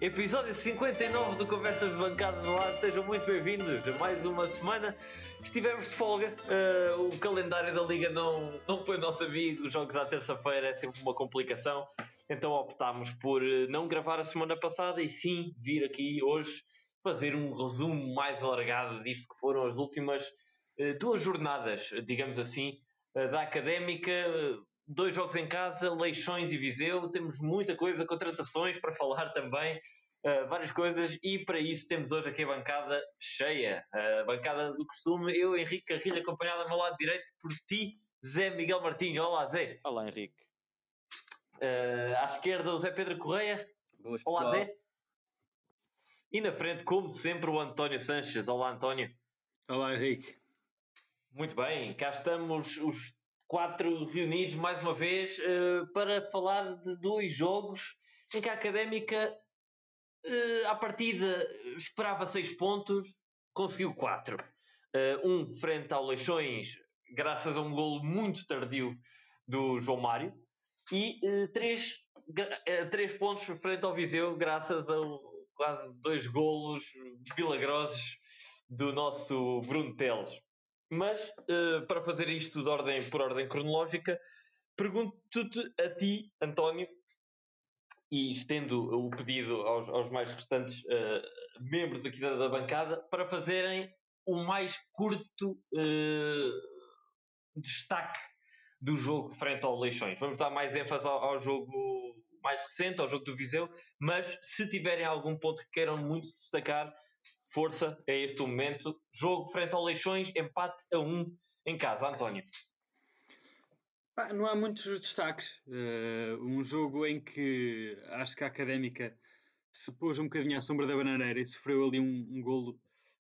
Episódio 59 do Conversas de Bancada no Ar, sejam muito bem-vindos a mais uma semana. Estivemos de folga, uh, o calendário da Liga não, não foi nosso amigo, os jogos à terça-feira é sempre uma complicação, então optámos por eh, não gravar a semana passada e sim vir aqui hoje fazer um resumo mais alargado disto que foram as últimas uh, duas jornadas, digamos assim, uh, da académica dois jogos em casa, Leixões e Viseu. Temos muita coisa, contratações para falar também, uh, várias coisas. E para isso temos hoje aqui a bancada cheia, a bancada do costume. Eu, Henrique Carrilho, acompanhado ao meu lado direito por ti, Zé Miguel Martinho. Olá, Zé. Olá, Henrique. Uh, à esquerda, o Zé Pedro Correia. Boas, Olá, Zé. E na frente, como sempre, o António Sanches. Olá, António. Olá, Henrique. Muito bem, cá estamos os quatro reunidos mais uma vez uh, para falar de dois jogos em que a Académica, uh, à partida, esperava seis pontos, conseguiu quatro. Uh, um frente ao Leixões, graças a um golo muito tardio do João Mário, e três, três pontos frente ao Viseu, graças a quase dois golos milagrosos do nosso Bruno Teles. Mas, uh, para fazer isto de ordem, por ordem cronológica, pergunto-te a ti, António, e estendo o pedido aos, aos mais restantes uh, membros aqui da, da, bancada, para fazerem o mais curto uh, destaque do jogo frente ao Leixões. Vamos dar mais ênfase ao, ao, jogo mais recente, ao jogo do Viseu, mas se tiverem algum ponto que queiram muito destacar, força, é este o momento. Jogo frente ao Leixões, empate a 1 em casa. António. não há muitos destaques. Uh, um jogo em que acho que a Académica se pôs um bocadinho à sombra da bananeira e sofreu ali um, um golo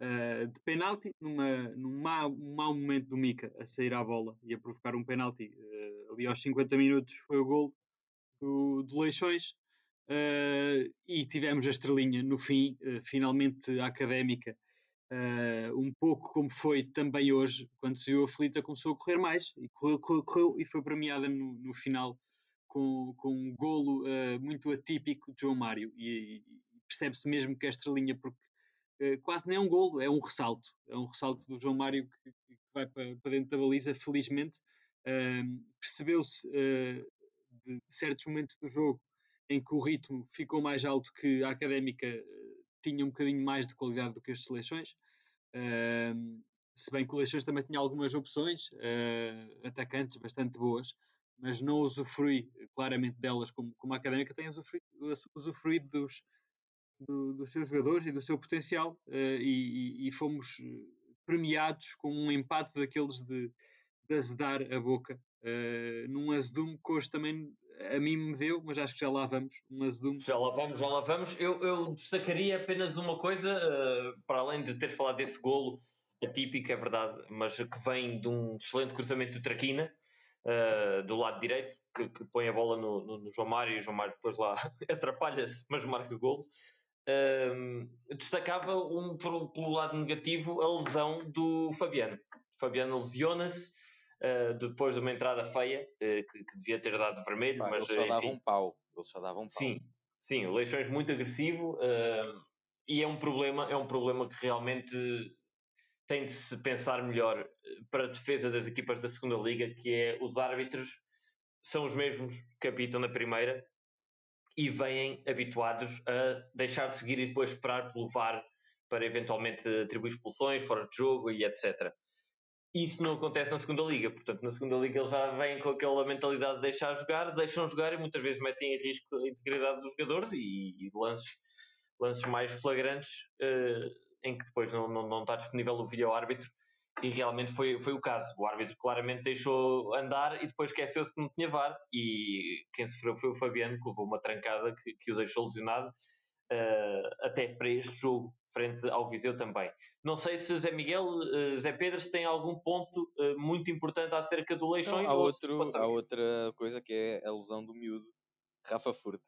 uh, de penalti numa, num mau, um mau momento do Mica a sair à bola e a provocar um penalti. Uh, ali aos 50 minutos foi o golo do, do Leixões. Uh, e tivemos a estrelinha no fim, uh, finalmente académica, uh, um pouco como foi também hoje, quando se viu aflita, começou a correr mais e correu, correu, correu e foi premiada no, no final com, com um golo muito atípico de João Mário. E, e percebe-se mesmo que a estrelinha, porque quase nem é um golo, é um ressalto, é um ressalto do João Mário que, que vai para, para, dentro da baliza, felizmente. Percebeu-se de certos momentos do jogo em que o ritmo ficou mais alto que a académica eh, tinha um bocadinho mais de qualidade do que as seleções. Uh, se bem que o Leixões também tinha algumas opções, uh, atacantes bastante boas, mas não usufrui claramente delas como, como a académica tem usufruído, usufruído dos, do, dos seus jogadores e do seu potencial, uh, e, e, fomos premiados com um empate daqueles de, de azedar a boca num azedume que hoje também a mim me deu, mas acho que já lá vamos. Azedume. Já lá vamos, já lá vamos. Eu, eu destacaria apenas uma coisa, uh, para além de ter falado desse golo atípico, é verdade, mas que vem de um excelente cruzamento do Traquina. Uh, do lado direito, que, que, põe a bola no, no, no, João Mário e o João Mário depois lá atrapalha-se, mas marca golo. destacava um, pelo lado negativo a lesão do Fabiano. Fabiano lesiona-se, uh, depois de uma entrada feia, uh, que, que, devia ter dado vermelho. Pá, mas, ele só dava um pau. Ele só dava um pau. Sim, sim, o Leixões muito agressivo uh, e é um problema, é um problema que realmente tem de se pensar melhor para a defesa das equipas da segunda liga, que é os árbitros são os mesmos que apitam na primeira e vêm habituados a deixar seguir e depois esperar pelo VAR para eventualmente atribuir expulsões, fora de jogo e etc. Isso não acontece na segunda liga, portanto, na segunda liga eles já vêm com aquela mentalidade de deixar jogar, deixam jogar e muitas vezes metem em risco a integridade dos jogadores e, e lances, lances mais flagrantes uh, em que depois não, não, não está disponível o vídeo árbitro. E realmente foi, foi o caso. O árbitro claramente deixou andar e depois esqueceu-se que não tinha VAR. E quem sofreu foi o Fabiano que levou uma trancada que, que o deixou lesionado uh, até para este jogo, frente ao Viseu também. Não sei se Zé Miguel, uh, Zé Pedro, se tem algum ponto uh, muito importante acerca do Leixões. Não, há, outro, há outra coisa que é a lesão do miúdo, Rafa Furte.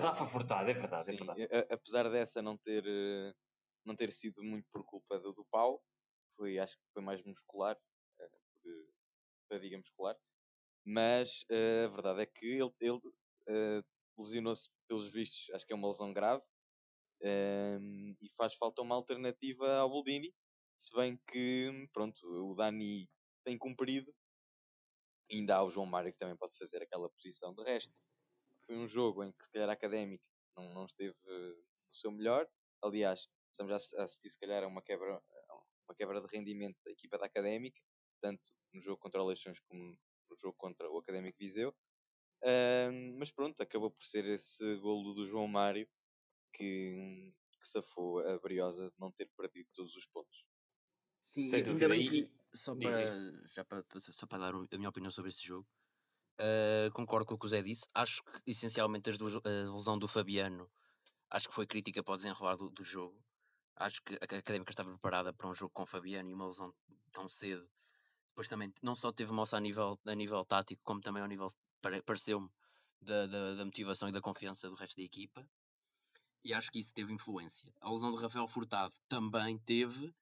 Rafa Furtado, é verdade, sim, é verdade. apesar dessa não ter, não ter sido muito por culpa do, do pau, foi, acho que foi mais muscular, por fadiga muscular, mas a verdade é que ele, ele lesionou-se pelos vistos, acho que é uma lesão grave, um, e faz falta uma alternativa ao Boldini, se bem que, pronto, o Dani tem cumprido, ainda há o João Mário que também pode fazer aquela posição. De resto, foi um jogo em que se calhar a Académica não, não esteve no seu melhor, aliás, estamos a assistir se calhar a uma quebra, uma quebra de rendimento da equipa da Académica, tanto no jogo contra o Leixões como no jogo contra o Académico Viseu. Mas pronto, acabou por ser esse golo do João Mário que, que safou a Briosa de não ter perdido todos os pontos. Sim, Sem ainda dúvida. bem que, só para, já para, só para dar a minha opinião sobre este jogo, uh, concordo com o que o Zé disse. Acho que essencialmente as duas, a lesão do Fabiano acho que foi crítica para o desenrolar do, do jogo. Acho que a Académica estava preparada para um jogo com o Fabiano e uma lesão tão cedo. Depois também não só teve moça a nível, a nível tático, como também ao nível, pareceu-me, da, da, da motivação e da confiança do resto da equipa e acho que isso teve influência. A lesão de Rafael Furtado também teve,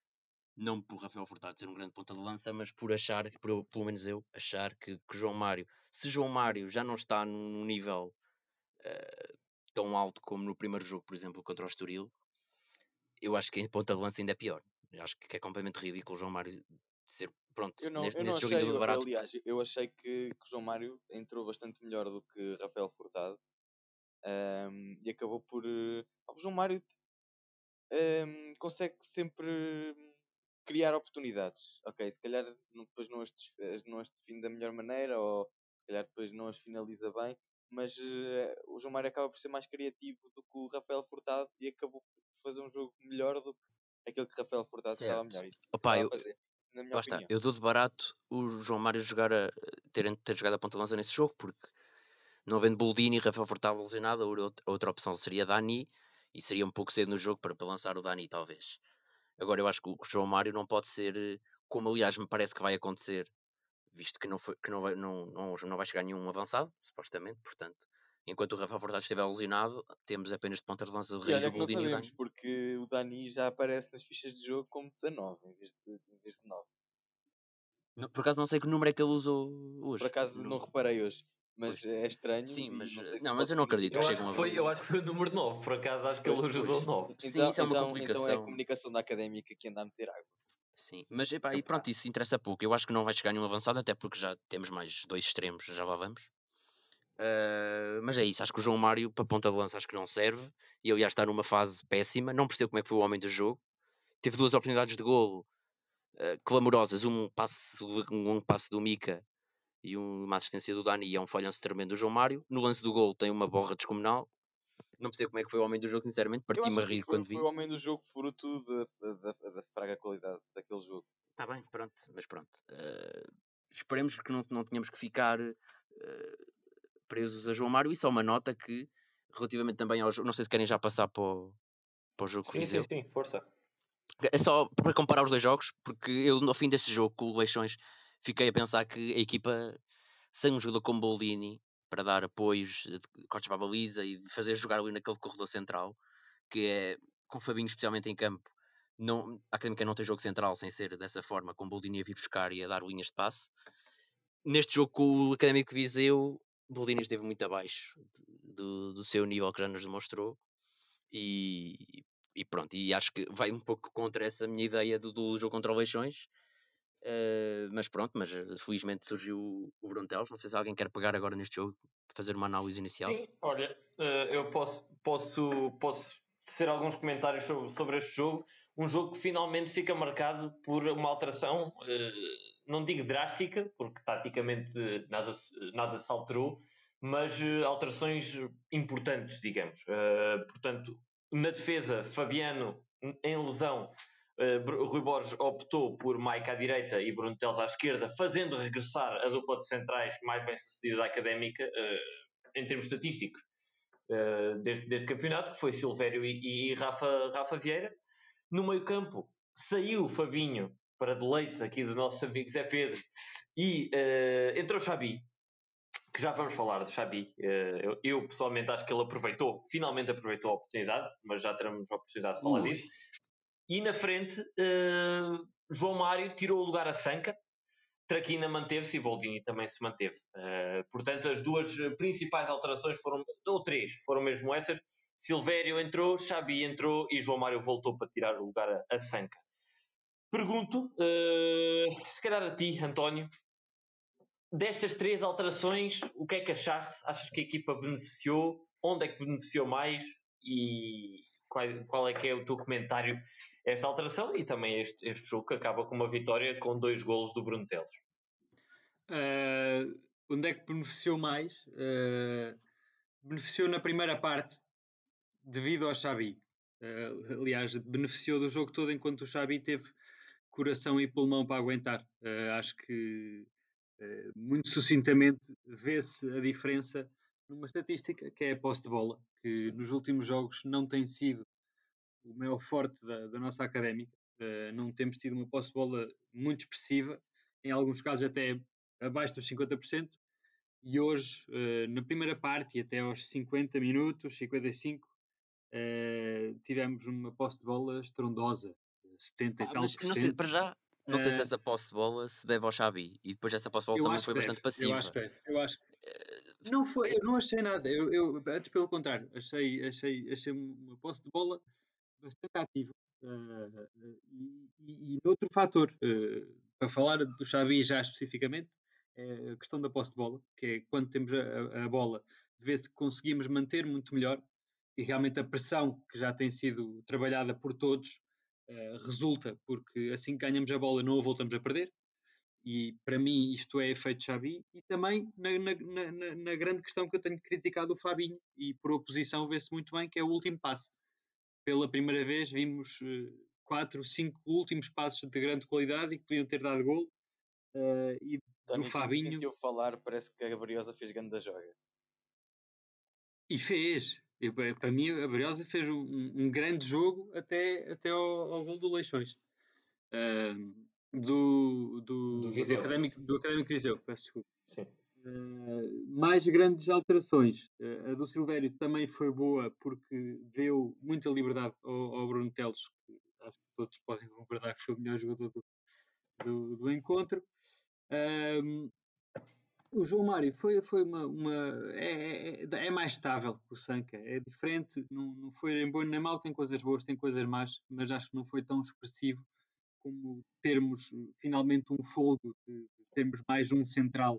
não por Rafael Furtado ser um grande ponta de lança, mas por achar, por, pelo menos eu, achar que, que João Mário, se João Mário já não está num nível uh, tão alto como no primeiro jogo, por exemplo, contra o Estoril, eu acho que em ponta de lança ainda é pior. Eu acho que é completamente ridículo João Mário ser pronto eu não, neste, eu não achei, eu, barato. Aliás, eu achei que, que o João Mário entrou bastante melhor do que Rafael Furtado um, e acabou por. Uh, o João Mário um, consegue sempre criar oportunidades. Ok, se calhar depois não as, não as define da melhor maneira, ou se calhar depois não as finaliza bem, mas uh, o João Mário acaba por ser mais criativo do que o Rafael Furtado e acabou por fazer um jogo melhor do que aquele que Rafael Furtado estava melhor. Opa, eu, fazer, eu dou de barato o João Mário jogar a, ter, ter jogado a ponta lança nesse jogo, porque não havendo Boldini e Rafael Furtado lesionado, a outra opção seria Dani e seria um pouco cedo no jogo para, para lançar o Dani, talvez. Agora eu acho que o João Mário não pode ser, como aliás me parece que vai acontecer, visto que não, foi, que não, vai, não, não, não vai chegar nenhum avançado, supostamente, portanto. Enquanto o Rafael Furtado estiver lesionado, temos apenas de ponta de lança de Reis do Boldini não sabemos, porque o Dani já aparece nas fichas de jogo como 19 em vez de, em vez de 9. Não, por acaso não sei que número é que ele usou hoje. Por acaso não, não reparei hoje. Mas pois. é estranho. Sim, mas não, se não mas eu não acredito eu que chegue foi, Eu acho que foi o número 9, por acaso acho que ele hoje usou 9. Então, Sim, isso é uma então, complicação. Então é a comunicação da académica que anda a meter água. Sim, mas epá, e pronto, isso interessa pouco. Eu acho que não vai chegar nenhum avançado, até porque já temos mais dois extremos, já lá vamos. Uh, mas é isso, acho que o João Mário para ponta de lança acho que não serve e aliás está numa fase péssima, não percebo como é que foi o homem do jogo. Teve duas oportunidades de golo uh, clamorosas, um passe, um, um passe do Mica e uma assistência do Dani e é um falhanço tremendo do João Mário. No lance do gol tem uma borra descomunal. Não percebo como é que foi o homem do jogo, sinceramente. Parti-me a rir foi, quando vi. Foi o homem do jogo fruto da, da, da fraca qualidade daquele jogo. Está bem, pronto, mas pronto. Uh, esperemos que não, não tenhamos que ficar uh, presos a João Mário. Isso é uma nota que, relativamente também ao jogo, não sei se querem já passar para o, para o jogo sim, Sim, sim, força. É só para comparar os dois jogos, porque eu, no fim desse jogo com o Leixões, fiquei a pensar que a equipa, sem um jogador como Boldini, para dar apoios de cortes para a baliza e de fazer jogar ali naquele corredor central, que é com Fabinho especialmente em campo, não, a Académica não tem jogo central sem ser dessa forma, com Boldini a vir buscar e a dar linhas de passe. Neste jogo com o Académico Viseu, Boldini esteve muito abaixo do, do seu nível que já nos demonstrou e, e pronto, e acho que vai um pouco contra essa minha ideia do, do jogo contra o Leixões, Uh, mas pronto, mas eh, felizmente surgiu o Brontelos. Não sei se alguém quer pegar agora neste jogo fazer uma análise inicial. Sim, olha, uh, eu posso, posso, posso tecer alguns comentários sobre, sobre este jogo. Um jogo que finalmente fica marcado por uma alteração, uh, não digo drástica, porque taticamente nada, nada se alterou, mas alterações importantes, digamos. portanto, na defesa, Fabiano em lesão Uh, Rui Borges optou por Mike à direita e Bruno Teles à esquerda, fazendo regressar a dupla de centrais mais bem sucedida da académica uh, em termos estatísticos uh, deste, deste campeonato, que foi Silvério e, e, Rafa, Rafa Vieira. No meio campo saiu o Fabinho para deleite aqui do nosso amigo Zé Pedro e entrou o Xabi, que já vamos falar do Xabi. Eu, eu, pessoalmente acho que ele aproveitou, finalmente aproveitou a oportunidade, mas já teremos a oportunidade de falar disso. E na frente, uh, João Mário tirou o lugar a Sanca. Traquina manteve-se e Boldini também se manteve. Uh, portanto, as duas principais alterações foram, ou três, foram mesmo essas. Silvério entrou, Xabi entrou e João Mário voltou para tirar o lugar a, a Sanca. Pergunto, uh, se calhar a ti, António, destas três alterações, o que é que achaste? Achas que a equipa beneficiou? Onde é que beneficiou mais? E qual, é que é o teu comentário esta alteração? E também este, este jogo que acaba com uma vitória com dois golos do Bruno Teles. Uh, onde é que beneficiou mais? Uh, beneficiou na primeira parte devido ao Xabi. Uh, aliás, beneficiou do jogo todo enquanto o Xabi teve coração e pulmão para aguentar. Acho que muito sucintamente vê-se a diferença numa estatística que é a posse de bola, que nos últimos jogos não tem sido o maior forte da, da nossa académica. não temos tido uma posse de bola muito expressiva, em alguns casos até abaixo dos 50%. E hoje, na primeira parte e até aos 50 minutos, 55, uh, tivemos uma posse de bola estrondosa, 70 ah, e tal por cento. Não sei, para já, não sei se eh, essa posse de bola se deve ao Xavi e depois essa posse de bola também foi bastante passiva. Eu acho que deve, eu acho uh, não foi, eu não achei nada, eu, eu, antes pelo contrário, achei, achei, achei uma posse de bola bastante ativa. Uh, e, e, e outro fator, para falar do Xavi já especificamente, é a questão da posse de bola, que é quando temos a, a bola, vê-se que conseguimos manter muito melhor e realmente a pressão que já tem sido trabalhada por todos uh, resulta, porque assim que ganhamos a bola não a voltamos a perder. E para mim isto é efeito Xavi e também na, na, na, na, grande questão que eu tenho criticado o Fabinho e por oposição vê-se muito bem que é o último passe. Pela primeira vez vimos uh, quatro, cinco últimos passos de grande qualidade e que podiam ter dado gol. Uh, e do Fabinho. eu falar, parece que a Gabriosa fez grande da joga. E fez, eu, para mim, a Briosa fez um, um, grande jogo até, até ao, ao gol do Leixões. Uh, do, do, do, do, Académico, do Académico Viseu, peço desculpa. Sim. Mais grandes alterações. Uh, a do Silvério também foi boa porque deu muita liberdade ao, ao Bruno Teles, que acho que todos podem concordar que foi o melhor jogador do, do, do encontro. Uh, o João Mário foi, foi uma. uma é, é, é, mais estável que o Sanca, é diferente, não, não foi nem bom nem mau, tem coisas boas, tem coisas más, mas acho que não foi tão expressivo como termos finalmente um folgo de termos mais um central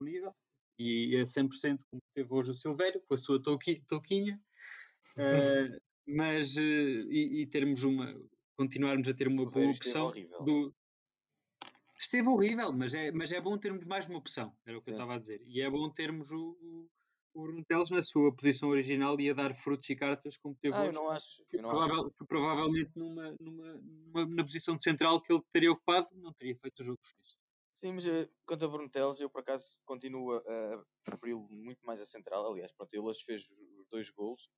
disponível e é 100% como teve hoje o Silvério, com a sua touquinha, uh, mas uh, e, e, termos uma continuarmos a ter uma boa opção do, Esteve horrível, mas é, mas é bom termos mais uma opção, era o que Sim. eu estava a dizer. E é bom termos o, o, Bruno Teles na sua posição original e a dar frutos e cartas como teve ah, hoje. Eu não acho. Eu não provável, acho. provavelmente numa, numa, numa, na posição de central que ele teria ocupado, não teria feito o jogo que fez. Sim, mas eh, quanto a Bruno Teles, eu por acaso continuo a preferi-lo muito mais a central. Aliás, pronto, ele hoje fez os dois gols.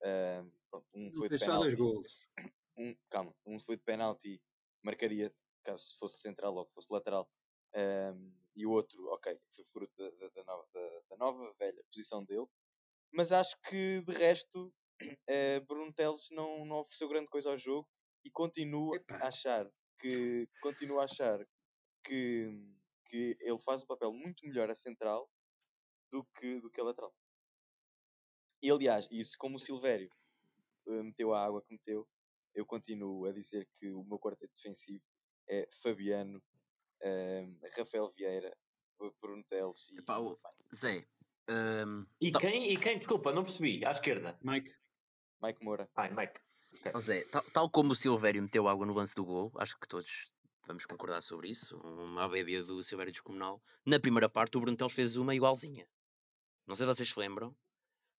Uh, um foi de penalti. dois gols. Um, calma, um foi de penalti, marcaria caso fosse central ou fosse lateral. Um, e o outro, ok, foi fruto da, da, da, nova, da, nova, velha posição dele. Mas acho que de resto, uh, Bruno Teles não, não ofereceu grande coisa ao jogo e continuo a achar que continuo a achar que, que ele faz um papel muito melhor a central do que, do que a lateral. E aliás, isso como o Silvério uh, meteu a água que meteu, eu continuo a dizer que o meu quarteto defensivo é Fabiano, um, Rafael Vieira, Bruno Teles e. Epá, o... Zé. Um... E, tá... quem, e quem, desculpa, não percebi, à esquerda? Mike. Mike Moura. Ai, Mike. Okay. Oh, Zé, tal, tal, como o Silvério meteu água no lance do gol, acho que todos vamos concordar sobre isso. Uma bebida do Silvério descomunal. Na primeira parte, o Bruno Teles fez uma igualzinha. Não sei se vocês se lembram,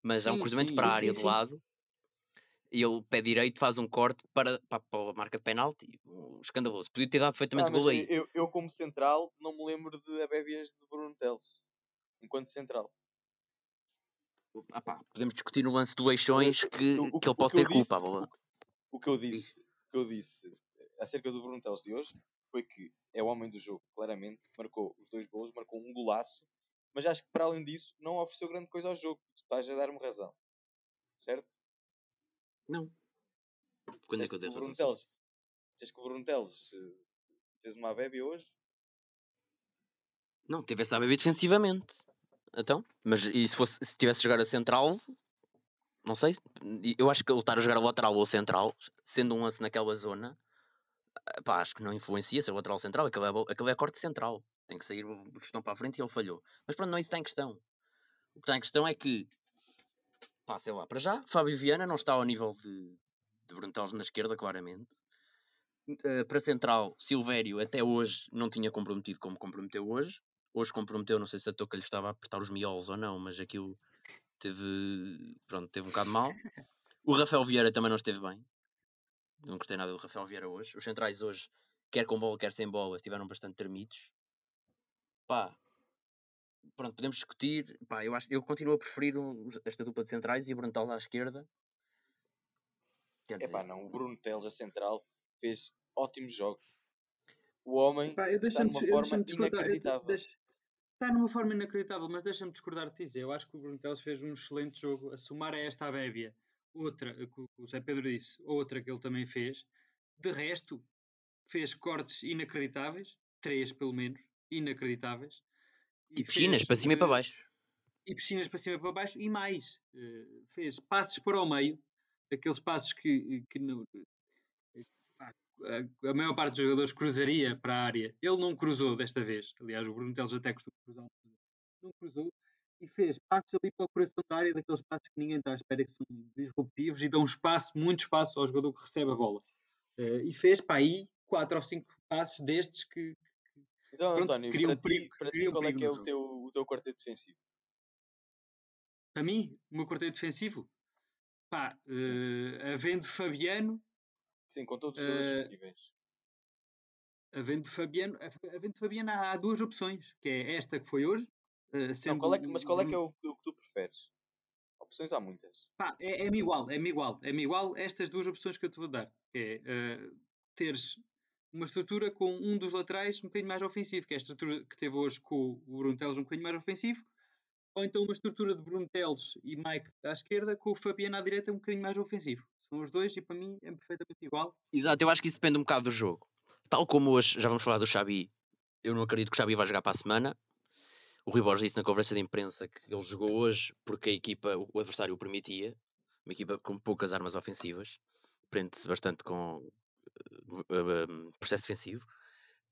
mas sim, há um cruzamento sim, para a área sim, do lado e ele, pé direito, faz um corte para, para, para a marca de penalti. Um escandaloso. Podia ter dado perfeitamente ah, gol aí. Eu, eu, como central, não me lembro de abébias de Bruno Teles. Enquanto central. Ah, pá, podemos discutir no lance do Leixões que, o, que ele pode ter disse, culpa. O, o, que eu disse, o que eu disse acerca do Bruno Teles de hoje foi que é o homem do jogo, claramente. Marcou os dois gols, marcou um golaço. Mas acho que para além disso, não ofereceu grande coisa ao jogo. Tu estás a dar-me razão. Certo? Não. Quando é que eu dei razão? Teles, disseste que o Bruno Teles eh, fez uma bébia hoje? Não, teve essa bebê defensivamente. Então, mas e se, fosse, se tivesse jogar a central, não sei. Eu acho que ele estar a jogar a lateral ou a central, sendo um lance naquela zona, pá, acho que não influencia ser lateral central. Aquele é, aquele é corte central. Tem que sair o gestão para a frente e ele falhou. Mas pronto, não é isso está em questão. O que está em questão é que, pá, sei lá, para já, Fábio Viana não está ao nível de, de Bruno na esquerda, claramente. Uh, para central, Silvério até hoje não tinha comprometido como comprometeu hoje. Hoje comprometeu, não sei se a toca lhe estava a apertar os miolos ou não, mas aquilo teve, pronto, teve um bocado mal. O Rafael Vieira também não esteve bem. Não gostei nada do Rafael Vieira hoje. Os centrais hoje, quer com bola, quer sem bola, estiveram bastante tremidos. Pá, pronto, podemos discutir. Pá, eu, acho, eu continuo a preferir esta dupla de centrais e o Bruno Teles à esquerda. Quer dizer... Epá, não, o Bruno Teles a central fez ótimos jogos. O homem Epá, está numa forma inacreditável. Está numa forma inacreditável, mas deixa-me discordar de dizer. Eu acho que o Bruno Teles fez um excelente jogo a somar a esta Abébia. Outra, que o Zé Pedro disse, outra que ele também fez. De resto, fez cortes inacreditáveis, três pelo menos, inacreditáveis. E, e piscinas fez, para cima e para baixo. E piscinas para cima e para baixo, e mais. Uh, fez passos para o meio, aqueles passos que, que no, a, maior parte dos jogadores cruzaria para a área. Ele não cruzou desta vez. Aliás, o Bruno Teles até costuma cruzar. Não cruzou e fez passos ali para o coração da área, daqueles passos que ninguém está à espera, que são disruptivos e dão espaço, muito espaço ao jogador que recebe a bola. Uh, e fez para aí quatro ou cinco passos destes que. que então, pronto, António, para, perigo, ti, para ti, qual é que é o teu, o teu quarteto defensivo? Para mim, o meu quarteto defensivo? Pá, uh, havendo Fabiano, Sim, com todos os uh. Havendo Fabiano, havendo Fabiano há, duas opções, que é esta que foi hoje. Uh, Não, qual é que, mas qual é que é o, o, que tu preferes? Opções há muitas. Pá, é, é-me igual, é-me igual, é-me igual estas duas opções que eu te vou dar. Que é uh, teres uma estrutura com um dos laterais um bocadinho mais ofensivo, que é a estrutura que teve hoje com o Bruno Teles um bocadinho mais ofensivo, ou então uma estrutura de Bruno Teles e Mike à esquerda, com o Fabiano à direita um bocadinho mais ofensivo. São os dois e para mim é perfeitamente igual. Exato, eu acho que isso depende um bocado do jogo. Tal como hoje, já vamos falar do Xabi, eu não acredito que o Xabi vai jogar para a semana. O Rui Borges disse na conversa de imprensa que ele jogou hoje porque a equipa, o adversário o permitia. Uma equipa com poucas armas ofensivas. Prende-se bastante com uh, uh, processo defensivo.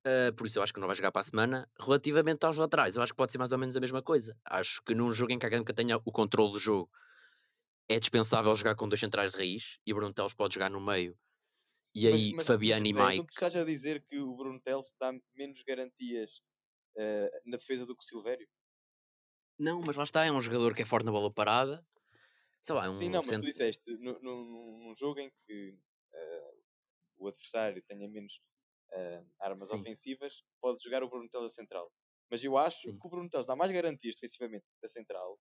Uh, por isso eu acho que não vai jogar para a semana. Relativamente aos laterais, eu acho que pode ser mais ou menos a mesma coisa. Acho que num jogo em que a Académica tenha o controle do jogo é dispensável jogar com dois centrais de raiz e Bruno Teles pode jogar no meio. E aí mas, mas, Fabiano e Mike. Tu estás a dizer que o Bruno Teles dá menos garantias uh, na defesa do que o Silvério? Não, mas lá está, é um jogador que é forte na bola parada. Sei lá, é um Sim, não, mas tu disseste num, num, jogo em que uh, o adversário tenha menos uh, armas Sim. ofensivas, pode jogar o Bruno Teles a central. Mas eu acho Sim. que o Bruno Teles dá mais garantias defensivamente da central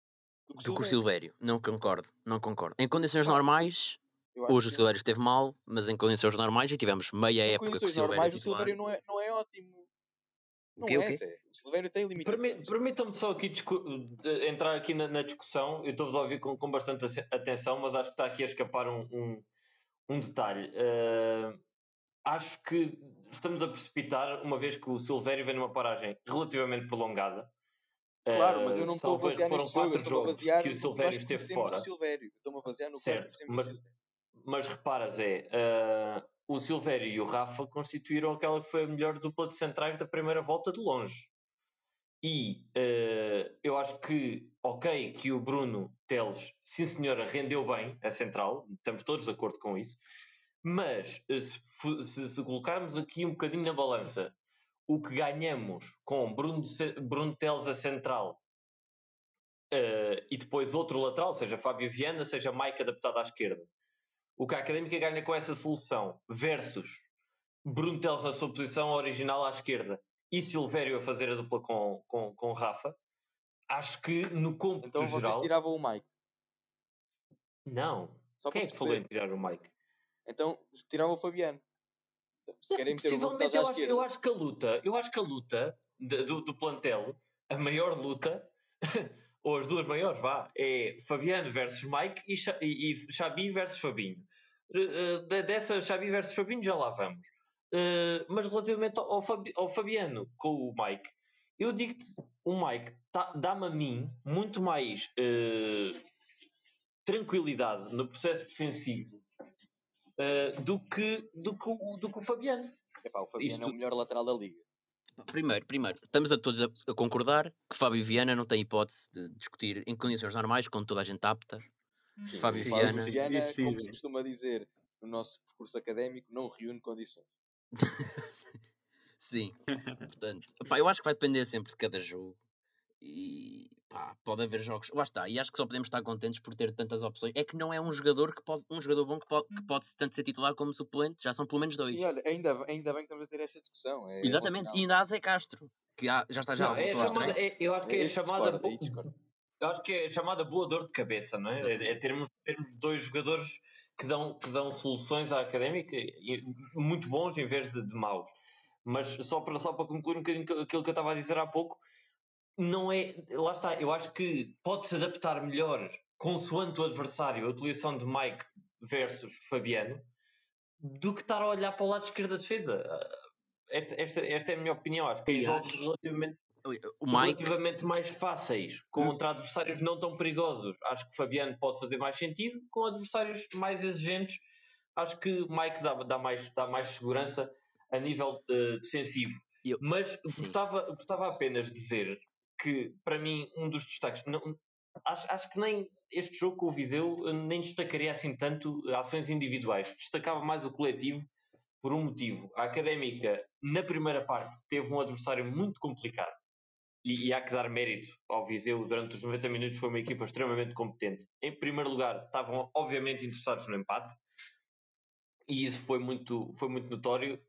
do que, do o Silvério. Não concordo, não concordo. Em condições normais, hoje o Silvério esteve mal, mas em condições normais já tivemos meia em época que o Silvério normais, o Silvério não é, não é ótimo. Não é, o Silvério tem limitações. Permitam-me só aqui entrar aqui na, na discussão. Eu estou-vos a ouvir com, com bastante atenção, mas acho que está aqui a escapar um, um, um detalhe. Uh, acho que estamos a precipitar, uma vez que o Silvério vem numa paragem relativamente prolongada. Claro, mas eu não estou a basear neste jogo, estou a basear que o Silvério esteve fora. Estou-me a basear no certo, mas, mas reparas, é uh, o Silvério e o Rafa constituíram aquela que foi a melhor dupla de centrais da primeira volta de longe. E uh, eu acho que, ok, que o Bruno Teles, sim senhora, rendeu bem a central, estamos todos de acordo com isso, mas eh, se, se, colocarmos aqui um bocadinho na balança o que ganhamos com Bruno, Bruno Teles a central uh, e depois outro lateral, seja Fábio Viana, seja Mike adaptado à esquerda. O que a Académica ganha com essa solução versus Bruno Teles na sua posição original à esquerda e Silvério a fazer a dupla com, com, com Rafa, acho que no cômputo então, geral... Então vocês tiravam o Mike? Não. Só Quem é que falou em tirar o Mike? Então tirava o Fabiano se querem meter o eu acho, eu acho que a luta, eu acho que a luta do, do plantel, a maior luta, ou as duas maiores, vá, é Fabiano versus Mike e, e, e Xabi versus Fabinho. Uh, dessa Xabi versus Fabinho já lá vamos. Uh, mas relativamente ao, ao, Fabiano com o Mike, Eu digo-te, o Mike tá, dá-me a mim muito mais uh, tranquilidade no processo defensivo uh, do, que, do, que, do que o Fabiano. Epá, o Fabiano Isto... é o melhor lateral da liga. Primeiro, primeiro, estamos a todos a, a, concordar que Fábio Viana não tem hipótese de discutir em condições normais, com toda a gente apta. Sim, Fábio sim, Viana, Fábio Viana sim, como se costuma dizer no nosso percurso académico, não reúne condições. sim, portanto, pá, eu acho que vai depender sempre de cada jogo. E pá, pode haver jogos. Lá está, e acho que só podemos estar contentes por ter tantas opções. É que não é um jogador que pode, um jogador bom que pode, que pode tanto ser titular como suplente, já são pelo menos dois. Sim, olha, ainda, ainda bem que estamos a ter esta discussão. É Exatamente, e ainda há Zé Castro, que há, já está já. Não, é chamada, é, eu acho que é, é chamada. Eu acho que é chamada boa dor de cabeça, não é? É, é termos, termos dois jogadores que dão, que dão soluções à académica muito bons em vez de, de maus. Mas só para, só para concluir um bocadinho aquilo que eu estava a dizer há pouco, não é. Lá está, eu acho que pode-se adaptar melhor consoante o adversário a utilização de Mike versus Fabiano do que estar a olhar para o lado esquerdo da defesa. Esta, esta, esta é a minha opinião. Acho que em jogos relativamente, Mike... relativamente mais fáceis, contra adversários não tão perigosos, acho que Fabiano pode fazer mais sentido. Com adversários mais exigentes, acho que Mike dá, dá, mais, dá mais segurança a nível uh, defensivo. Eu... Mas gostava, gostava apenas de dizer que para mim um dos destaques não, acho, acho que nem este jogo com o Viseu nem destacaria assim tanto ações individuais, destacava mais o coletivo por um motivo. A Académica na primeira parte teve um adversário muito complicado. E, e há que dar mérito ao Viseu durante os 90 minutos. Foi uma equipa extremamente competente. Em primeiro lugar estavam obviamente interessados no empate. E isso foi muito, foi muito notório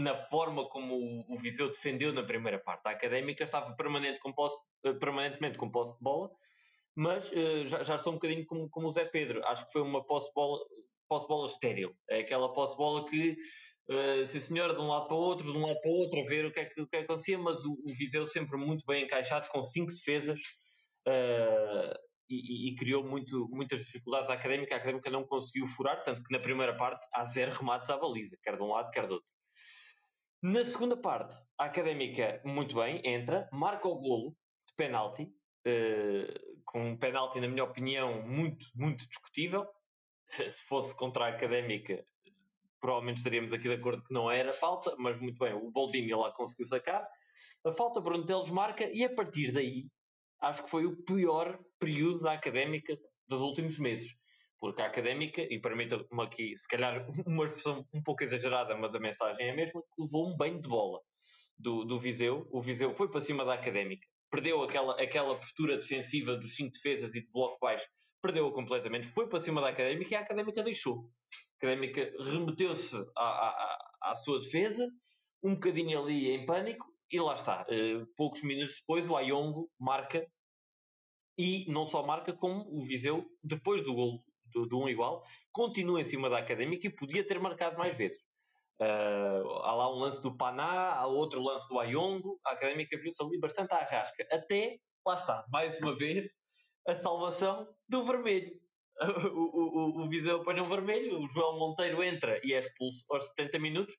na forma como o, o Viseu defendeu na primeira parte. A Académica estava permanente com posse, uh, permanentemente com posse de bola, mas uh, já, já estou um bocadinho como, como o Zé Pedro. Acho que foi uma posse de bola, posse de bola estéril. É aquela posse de bola que, uh, sim senhora, de um lado para o outro, de um lado para o outro, a ver o que é que, o que, é que acontecia, mas o, o, Viseu sempre muito bem encaixado, com cinco defesas. Uh, e, e, criou muito, muitas dificuldades à académica. A académica não conseguiu furar, tanto que na primeira parte há zero remates à baliza, quer de um lado, quer do outro. Na segunda parte, a Académica, muito bem, entra, marca o golo de penalti, uh, com um penalti, na minha opinião, muito, muito discutível. Se fosse contra a Académica, provavelmente estaríamos aqui de acordo que não era falta, mas muito bem, o Boldini lá conseguiu sacar. A falta, Bruno Teles marca, e a partir daí, acho que foi o pior período da Académica dos últimos meses porque a académica, e permita-me aqui, se calhar, uma expressão um pouco exagerada, mas a mensagem é a mesma, levou um banho de bola do, do Viseu. O Viseu foi para cima da académica, perdeu aquela, aquela postura defensiva dos cinco defesas e de bloco baixo, perdeu-a completamente, foi para cima da académica e a académica deixou. A académica remeteu-se à, à, à sua defesa, um bocadinho ali em pânico, e lá está. Uh, poucos minutos depois, o Ayongo marca e não só marca, como o Viseu, depois do gol do, do um igual, continua em cima da académica e podia ter marcado mais vezes. Uh, há lá um lance do Paná, há outro lance do Ayongo, a académica viu-se ali bastante à rasca. Até, lá está, mais uma vez, a salvação do vermelho. o, o, o Viseu apanha um vermelho, o João Monteiro entra e é expulso aos 70 minutos,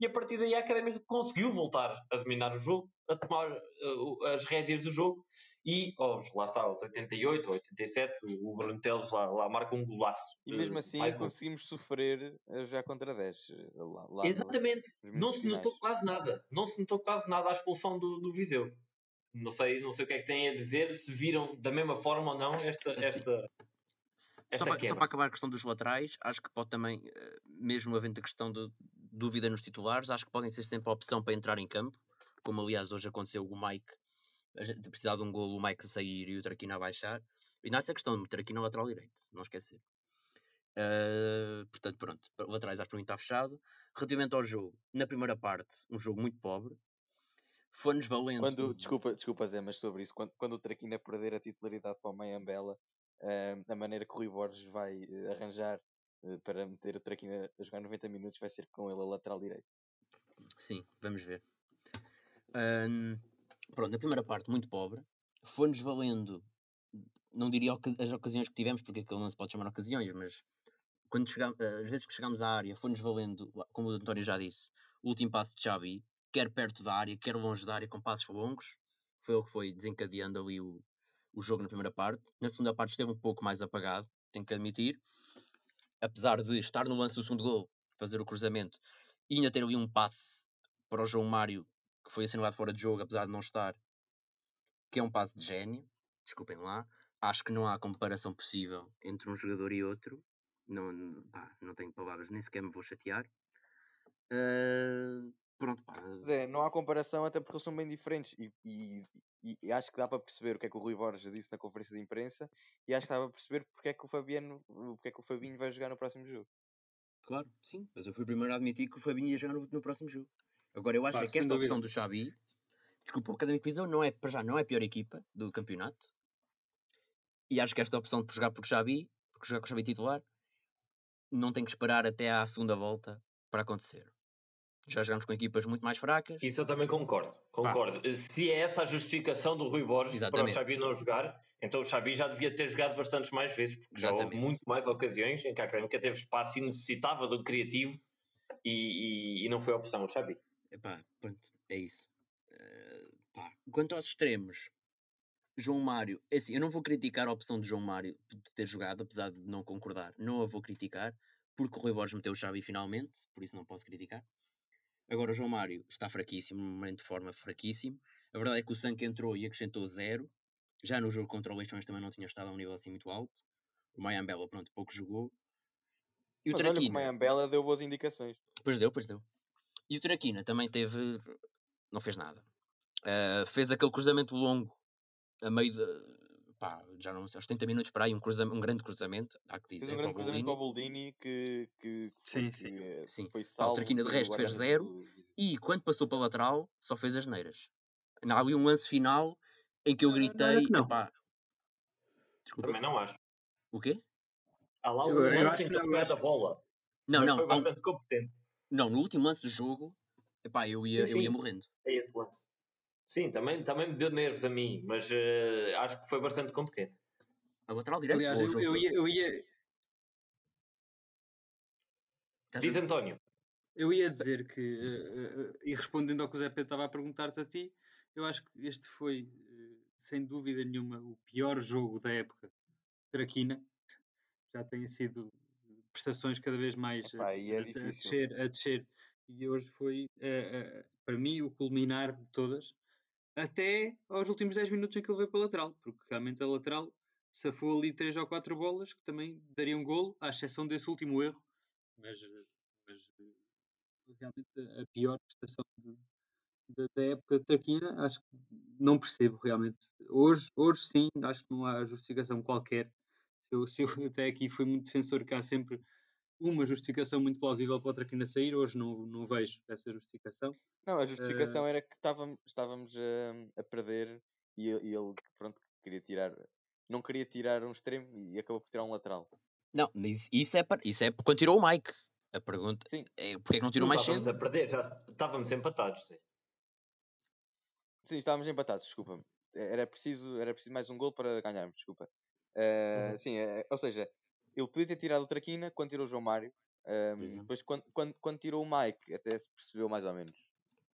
e a partir daí a Académica conseguiu voltar a dominar o jogo, a tomar uh, as rédeas do jogo e aos, lá está, aos 88 ou 87, o Bruno Teles lá, lá marca um golaço. E mesmo assim conseguimos um. sofrer eh, já contra 10. Eh, lá, lá Exatamente, não se notou quase nada, não se notou quase nada a expulsão do, do Viseu. Não sei, não sei o que é que têm a dizer, se viram da mesma forma ou não esta, assim, esta, esta só, para, só para acabar a questão dos laterais, acho que pode também, eh, mesmo havendo a questão de dúvida nos titulares, acho que podem ser sempre a opção para entrar em campo, como aliás hoje aconteceu com o Mike gente precisar de um golo, o Mike sair e o Traquina a baixar. E não é essa questão de meter aqui no lateral direito, não esquecer. Uh, portanto, pronto, laterais acho que está fechado. Relativamente ao jogo, na primeira parte, um jogo muito pobre. Foi-nos valendo. Quando, desculpa, desculpa, Zé, mas sobre isso, quando, quando o Traquina perder a titularidade para o Mayambela, uh, a maneira que o Rui Borges vai uh, arranjar uh, para meter o Traquina a jogar 90 minutos vai ser com ele a lateral direito. Sim, vamos ver. Um, Pronto, na primeira parte, muito pobre. Foi-nos valendo, não diria as ocasiões que tivemos, porque aquilo não se pode chamar ocasiões, mas quando chegamos, eh, às vezes que chegámos à área, foi-nos valendo, como o António já disse, o último passo de Xavi, quer perto da área, quer longe da área, com passos longos. foi ele que foi desencadeando ali o, o jogo na primeira parte. Na segunda parte esteve um pouco mais apagado, tenho que admitir. Apesar de estar no lance do segundo gol, fazer o cruzamento e ainda ter ali um passe para o João Mário, que foi assinalado fora de jogo, apesar de não estar, que é um passe de gênio. Desculpem lá. Acho que não há comparação possível entre um jogador e outro. Não, pá, não tenho palavras, nem sequer me vou chatear. Uh, pronto, pá. Zé, não há comparação até porque eles são bem diferentes e, e, e, acho que dá para perceber o que é que o Rui Borges disse na conferência de imprensa e acho que dá para perceber porque é que o Fabiano, porque é que o Fabinho vai jogar no próximo jogo. Claro, sim, mas eu fui o primeiro a admitir que o Fabinho ia jogar no, no próximo jogo. Agora eu acho claro, é que esta opção do Xabi, desculpa, o Académico Visão não é, para já, não é a pior equipa do campeonato. E acho que esta opção de jogar por Xabi, porque jogar com o Xabi titular, não tem que esperar até à segunda volta para acontecer. Já jogamos com equipas muito mais fracas. Isso eu também concordo. Concordo. Ah. Se é essa a justificação do Rui Borges Exatamente. para o Xabi não jogar, então o Xabi já devia ter jogado bastantes mais vezes, porque Exatamente. já houve muito mais ocasiões em que a Académica teve espaço e necessitava do criativo e, e, e, não foi a opção o Xabi. Epá, pronto, é isso. Uh, Quanto aos extremos, João Mário, é assim, eu não vou criticar a opção de João Mário de ter jogado, apesar de não concordar, não a vou criticar, porque o Rui Borges meteu o Xavi finalmente, por isso não posso criticar. Agora o João Mário está fraquíssimo, no momento de forma fraquíssimo. A verdade é que o Sank entrou e acrescentou zero. Já no jogo contra o Leixões também não tinha estado a um nível assim muito alto. O Mayambela, pronto, pouco jogou. E o Mas Traquina, olha que o Mayambela deu boas indicações. Pois deu, pois deu. E o Traquina também teve... Não fez nada. Uh, fez aquele cruzamento longo a meio de pá, já não sei, aos 30 minutos para aí, um, cruzamento, um grande cruzamento. Há que dizer, fez um grande cruzamento para o Boldini que, que, sim, sim. Que sim. foi salvo. A Traquina de resto fez zero do... e quando passou para a lateral só fez as neiras. Há ali um lance final em que eu gritei. Não, não. Desculpa. Também não acho. O quê? Há lá um lance em que ele a bola. Não, mas não. Foi bastante um... competente. Não, no último lance do jogo, epá, eu ia, sim, sim. eu ia morrendo. É esse lance. Sim, também, também me deu nervos a mim, mas uh, acho que foi bastante competente. A lateral direito Aliás, eu, eu, ia, eu ia. Diz António. Eu ia dizer que, uh, uh, e respondendo ao que o Zé Pedro estava a perguntar-te a ti, eu acho que este foi, sem dúvida nenhuma, o pior jogo da época. Traquina. Já têm sido prestações cada vez mais Epá, a, é a, descer, a descer. E hoje foi, para mim, o culminar de todas até aos últimos 10 minutos em que ele veio para a lateral, porque realmente a lateral safou ali 3 ou 4 bolas que também dariam golo, à exceção desse último erro, mas, mas realmente a pior prestação de, de, da época de Traquina, acho que não percebo realmente. Hoje, hoje sim, acho que não há justificação qualquer. Eu, eu até aqui fui muito defensor que há sempre uma justificação muito plausível para o Traquina sair, hoje não, não vejo essa justificação. Não, a justificação uh... era que estávamos, estávamos a, a perder e, e, ele pronto, queria tirar, não queria tirar um extremo e acabou por tirar um lateral. Não, mas isso é, para, isso é quando tirou o Mike. A pergunta sim. é porque é que não tirou não mais estávamos cedo? Estávamos a perder, já estávamos empatados. Sim, sim estávamos empatados, desculpa. Era preciso, era preciso mais um gol para ganharmos, desculpa. Uh, uhum. Sim, é, ou seja, ele podia ter tirado o Traquina quando tirou o João Mário. Um, depois, quando, quando, quando tirou o Mike, até se percebeu mais ou menos.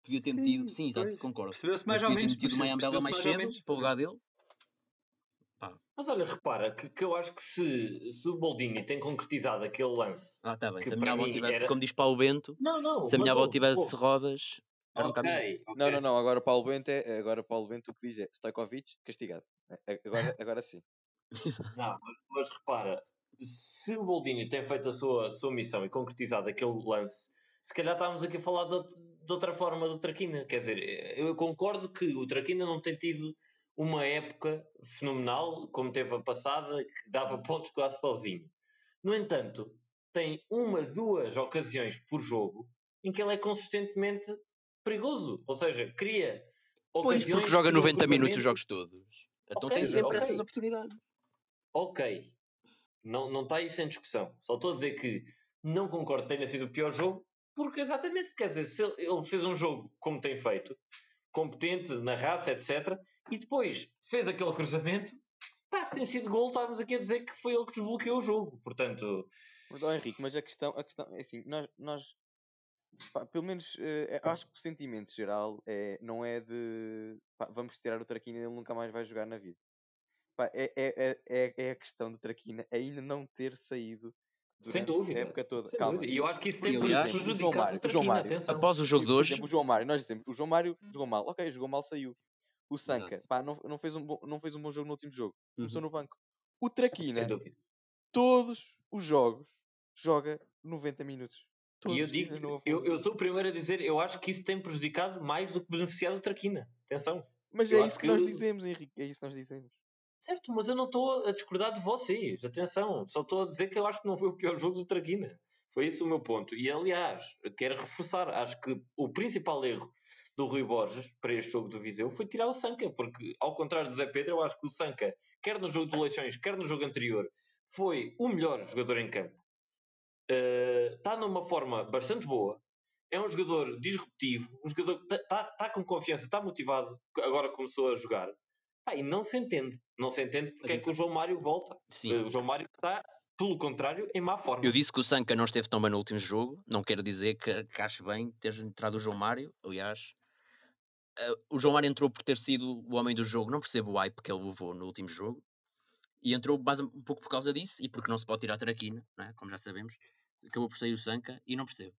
Podia ter metido, sim, sim exato, concordo. Percebeu-se mais ou menos. Podia ter metido o Mayambela mais cedo para o lugar dele. Pá. Mas olha, repara que, que eu acho que se, se o Boldini tem concretizado aquele lance. Ah, tá bem. Se a minha avó tivesse, era... como diz Paulo Bento, não, não, se a minha avó tivesse rodas. Era um okay, okay. Não, não, não. Agora o Paulo Bento é. Agora Paulo Bento o que diz é Stojkovic castigado. Agora, agora sim. Não, mas repara, se o Boldini tem feito a sua, a sua missão e concretizado aquele lance, se calhar estávamos aqui a falar de, de outra forma do Traquina. Quer dizer, eu concordo que o Traquina não tem tido uma época fenomenal, como teve a passada, que dava pontos quase sozinho. No entanto, tem uma, duas ocasiões por jogo em que ele é consistentemente perigoso. Ou seja, cria ocasiões. Pois, porque joga 90 minutos os jogos todos. Então okay, tem sempre okay. essas oportunidades. Ok, não, não está isso em discussão. Só estou a dizer que não concordo que tenha sido o pior jogo, porque exatamente, quer dizer, se ele fez um jogo como tem feito, competente na raça, etc., e depois fez aquele cruzamento, pá, se tem sido gol, estávamos aqui a dizer que foi ele que desbloqueou o jogo. Portanto. Oh, Henrique, mas a questão, a questão é assim, nós, nós pá, pelo menos uh, acho que o sentimento geral é, não é de pá, vamos tirar o Traquina e ele nunca mais vai jogar na vida. Pá, é, é, é, é a questão do Traquina ainda não ter saído sem dúvida. a época toda. Calma. E eu acho que isso tem prejudicado o João Mário, o João Mário, Após o jogo de hoje. Exemplo, o João Mário, nós dizemos, o João Mário jogou mal. Ok, jogou mal, saiu. O Sanca, pá, não, não, fez um bom, não fez um bom jogo no último jogo. Começou uhum. no banco. O Traquina, todos os jogos, joga 90 minutos. Todos e eu digo, eu, eu sou o primeiro a dizer, eu acho que isso tem prejudicado mais do que beneficiado o Traquina. Atenção. Mas eu é isso que, que nós dizemos, Henrique. É isso que nós dizemos. Certo, mas eu não estou a discordar de vocês. Atenção, só estou a dizer que eu acho que não foi o pior jogo do Traquina. Foi esse o meu ponto. E aliás, quero reforçar, acho que o principal erro do Rui Borges para este jogo do Viseu foi tirar o Sanca, porque ao contrário do Zé Pedro, eu acho que o Sanca, quer no jogo de eleições, quer no jogo anterior, foi o melhor jogador em campo. Está uh, numa forma bastante boa. É um jogador disruptivo, um jogador que está tá com confiança, está motivado, agora começou a jogar. Ah, e não se entende. Não se entende porque é que o João Mário volta. Sim. O João Mário está, pelo contrário, em má forma. Eu disse que o Sanca não esteve tão bem no último jogo. Não quero dizer que, que acho bem ter entrado o João Mário. Aliás, uh, o João Mário entrou por ter sido o homem do jogo. Não percebo o hype que ele levou no último jogo. E entrou mais um pouco por causa disso e porque não se pode tirar a Traquina, é? como já sabemos. Acabou por sair o Sanca e não percebo.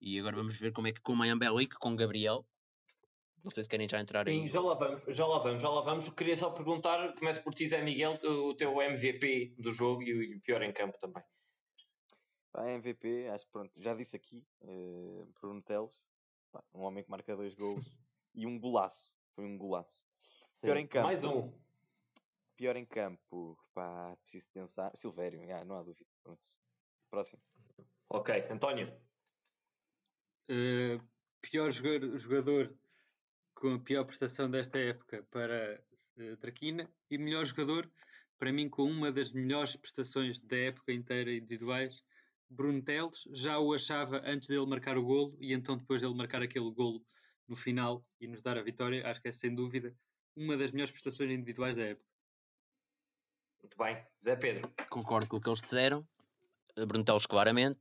E agora vamos ver como é que com o Mayambelic, com o Gabriel, não sei se querem já entrar Sim, aí. já lá vamos, já lá vamos, já lá vamos. Queria só perguntar, começo por ti, Zé Miguel, o teu MVP do jogo e o pior em campo também. A MVP, acho que pronto, já disse aqui, uh, Bruno Teles, um homem que marca dois gols e um golaço. Foi um golaço. Pior em campo. Mais um. Pior em campo, pá, preciso pensar. Silvério, ah, não há dúvida. Pronto. Próximo. Ok, António. Uh, pior jogador, jogador com a pior prestação desta época para uh, Traquina e melhor jogador, para mim, com uma das melhores prestações da época inteira individuais, Bruno Teles. Já o achava antes dele marcar o golo e então depois dele marcar aquele golo no final e nos dar a vitória, acho que é sem dúvida uma das melhores prestações individuais da época. Muito bem, Zé Pedro. Concordo com o que eles disseram. Bruno Teles, claramente.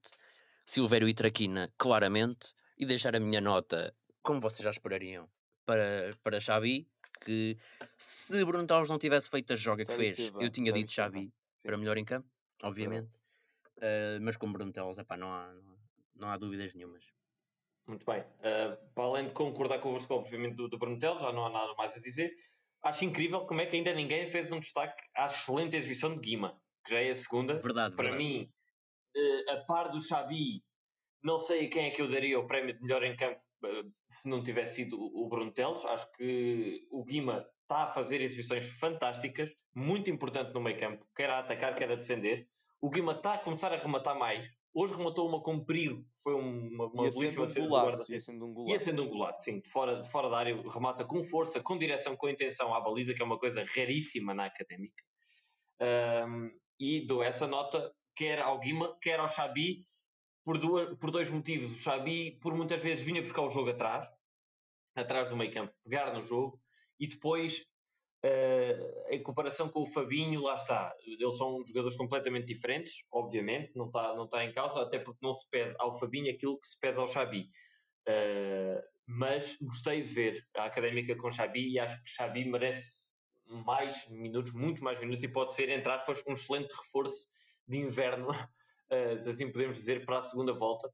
Silvério e Traquina, claramente. E deixar a minha nota, como vocês já esperariam, para, para Xavi, que se Bruno Tales não tivesse feito a joga que fez, eu tinha dito Xavi para melhor em campo, obviamente. Uh, mas com Bruno Tales, epá, não, há, não, há, não há dúvidas nenhumas. Muito bem. Uh, para além de concordar com o obviamente, do, do Bruno Telles, já não há nada mais a dizer. Acho incrível como é que ainda ninguém fez um destaque à excelente exibição de Guima, que já é a segunda. Verdade, Para verdade. mim, uh, a par do Xavi, não sei a quem é que eu daria o prémio de melhor em campo se não tivesse sido o Bruno Teles. Acho que o Guima está a fazer exibições fantásticas, muito importante no meio campo, quer a atacar, quer a defender. O Guima está a começar a rematar mais. Hoje rematou uma com perigo, foi uma, uma belíssima defesa um golaço, ia sendo um golaço. Ia sendo um golaço, sim. De fora, de fora da área, remata com força, com direção, com intenção à baliza, que é uma coisa raríssima na académica. Um, e dou essa nota quer ao Guima, quer ao Xabi, por, duas, por dois motivos. O Xabi, por muitas vezes, vinha buscar o jogo atrás, atrás do meio campo, pegar no jogo, e depois, uh, em comparação com o Fabinho, lá está. Eles são jogadores completamente diferentes, obviamente, não está não tá em causa, até porque não se pede ao Fabinho aquilo que se pede ao Xabi. Uh, mas gostei de ver a académica com Xabi e acho que Xabi merece mais minutos, muito mais minutos, e pode ser, entre aspas, um excelente reforço de inverno se assim podemos dizer, para a segunda volta,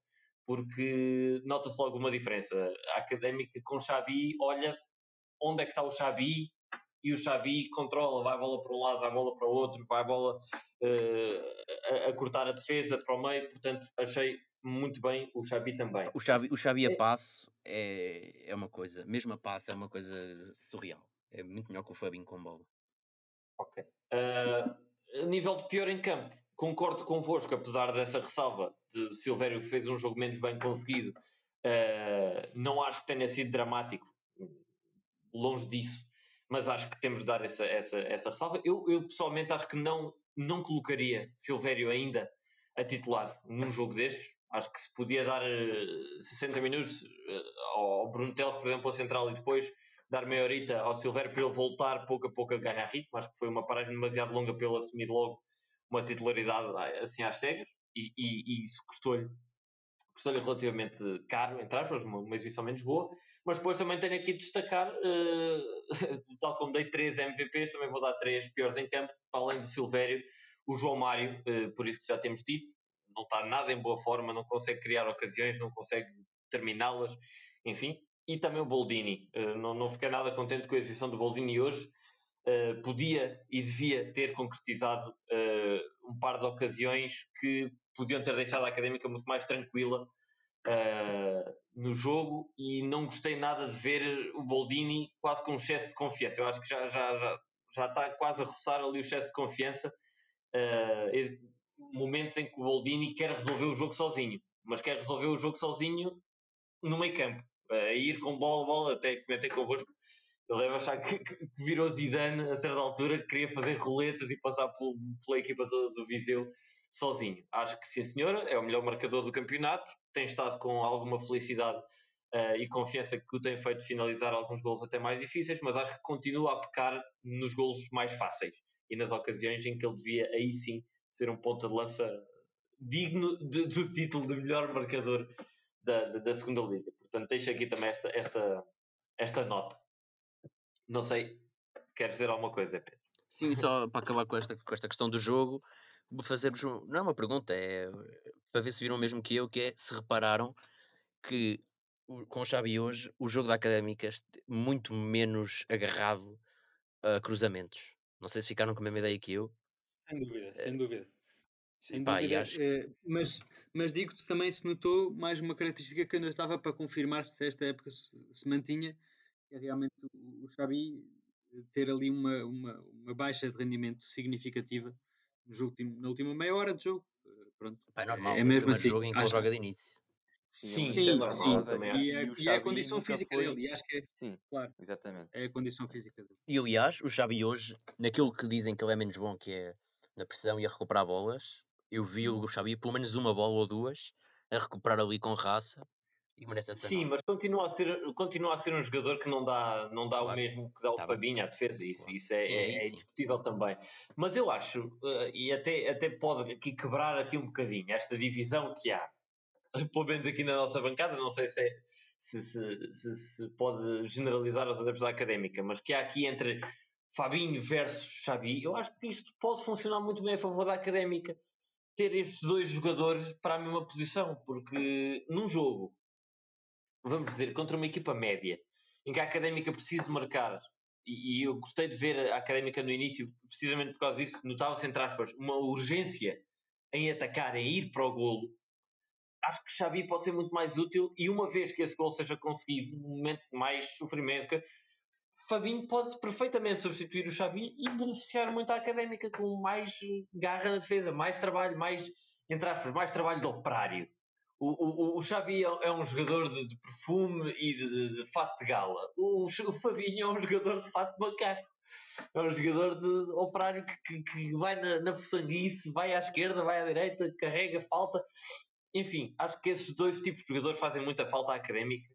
porque nota-se logo uma diferença. A académica com Xabi olha onde é que está o Xabi e o Xabi controla, vai a bola para um lado, vai a bola para o outro, vai a bola uh, a, a, cortar a defesa para o meio, portanto achei muito bem o Xabi também. O Xabi, o Xabi a é. passo é, é uma coisa, mesmo a passo é uma coisa surreal. É muito melhor que o Fabinho com bola. Ok. Uh, nível de pior em campo, concordo convosco, apesar dessa ressalva de Silvério fez um jogo menos bem conseguido, uh, não acho que tenha sido dramático, longe disso, mas acho que temos de dar essa, essa, essa ressalva. Eu, eu pessoalmente acho que não, não colocaria Silvério ainda a titular num jogo destes. Acho que se podia dar uh, eh, 60 minutos uh, ao Bruno Teles, por exemplo, a central, e depois dar meia horita ao Silvério para ele voltar pouco a pouco a ganhar ritmo. Acho que foi uma paragem demasiado longa para ele assumir logo uma titularidade assim às cegas e, e, e isso custou-lhe custou-lhe relativamente caro, entre aspas, uma, uma exibição menos boa, mas depois também tenho aqui de destacar, uh, tal como dei três MVPs, também vou dar três piores em campo, para além do Silvério, o João Mário, uh, por isso que já temos dito, não está nada em boa forma, não consegue criar ocasiões, não consegue terminá-las, enfim, e também o Boldini. Uh, não, não fiquei nada contente com a exibição do Boldini hoje. Uh, podia e devia ter concretizado uh, um par de ocasiões que podiam ter deixado a académica muito mais tranquila no jogo e não gostei nada de ver o Boldini quase com um excesso de confiança. Eu acho que já, já, já, já está quase a roçar ali o excesso de confiança. momentos em que o Boldini quer resolver o jogo sozinho, mas quer resolver o jogo sozinho no meio campo a ir com bola, bola, até comentei convosco, ele deve achar que, que, virou Zidane a certa altura, que queria fazer roletas e passar pelo, pela equipa toda do Viseu sozinho. Acho que sim, senhora, é o melhor marcador do campeonato, tem estado com alguma felicidade uh, e confiança que o tem feito finalizar alguns gols até mais difíceis, mas acho que continua a pecar nos gols mais fáceis e nas ocasiões em que ele devia aí sim ser um ponta de lança digno de, do título de melhor marcador da, da, da segunda liga. Portanto, deixo aqui também esta, esta, esta nota. Não sei, queres dizer alguma coisa, Pedro? Sim, só para acabar com esta, com esta questão do jogo, vou fazer-vos, não é uma pergunta, é para ver se viram mesmo que eu, que é se repararam que com o Xavi hoje o jogo da Académica é muito menos agarrado a cruzamentos. Não sei se ficaram com a mesma ideia que eu. Sem dúvida, sem dúvida. Sem Pá, dúvida, acho... Eh, mas, mas digo-te também se notou mais uma característica que eu ainda estava para confirmar se esta época se, se mantinha, é realmente o, o Xabi ter ali uma, uma, uma, baixa de rendimento significativa nos último, na última meia hora de jogo. Eh, pronto. Pá, é normal, é mesmo assim. jogo em que ele joga de início. Sim, sim, sim, é normal, sim. E, é, e é a condição física foi... dele, e acho que é, sim, claro, exatamente. é a condição física dele. E aliás, o Xabi hoje, naquilo que dizem que ele é menos bom, que é na precisão e a recuperar bolas, eu vi o Xavi pelo menos uma bola ou duas a recuperar ali com raça e merece essa Sim, nota. mas continua a, ser, continua a ser um jogador que não dá, não dá claro. o mesmo que dá o tá Fabinho à defesa, isso, claro. isso é, sim, é, é indiscutível também. Mas eu acho, uh, e até, até pode aqui quebrar aqui um bocadinho esta divisão que há, pelo menos aqui na nossa bancada, não sei se, é, se, se, se, se pode generalizar os adeptos da académica, mas que há aqui entre Fabinho versus Xavi, eu acho que isto pode funcionar muito bem a favor da académica ter estes dois jogadores para a mesma posição, porque num jogo, vamos dizer, contra uma equipa média, em que a académica precisa marcar, e, e eu gostei de ver a académica no início, precisamente por causa disso, notava-se entre aspas uma urgência em atacar, em ir para o golo. Acho que Xavi pode ser muito mais útil e uma vez que esse gol seja conseguido, num momento de mais sofrimento, Fabinho pode perfeitamente substituir o Xavi e beneficiar muito a académica com mais garra na defesa, mais trabalho, mais, entre aspas, mais trabalho de operário. O, o, o Xavi é, é um jogador de, de perfume e de, de, de, fato de gala. O, o Fabinho é um jogador de fato de macaco. É um jogador de operário que, que, que vai na, na sanguice, vai à esquerda, vai à direita, carrega, falta. Enfim, acho que esses dois tipos de jogadores fazem muita falta académica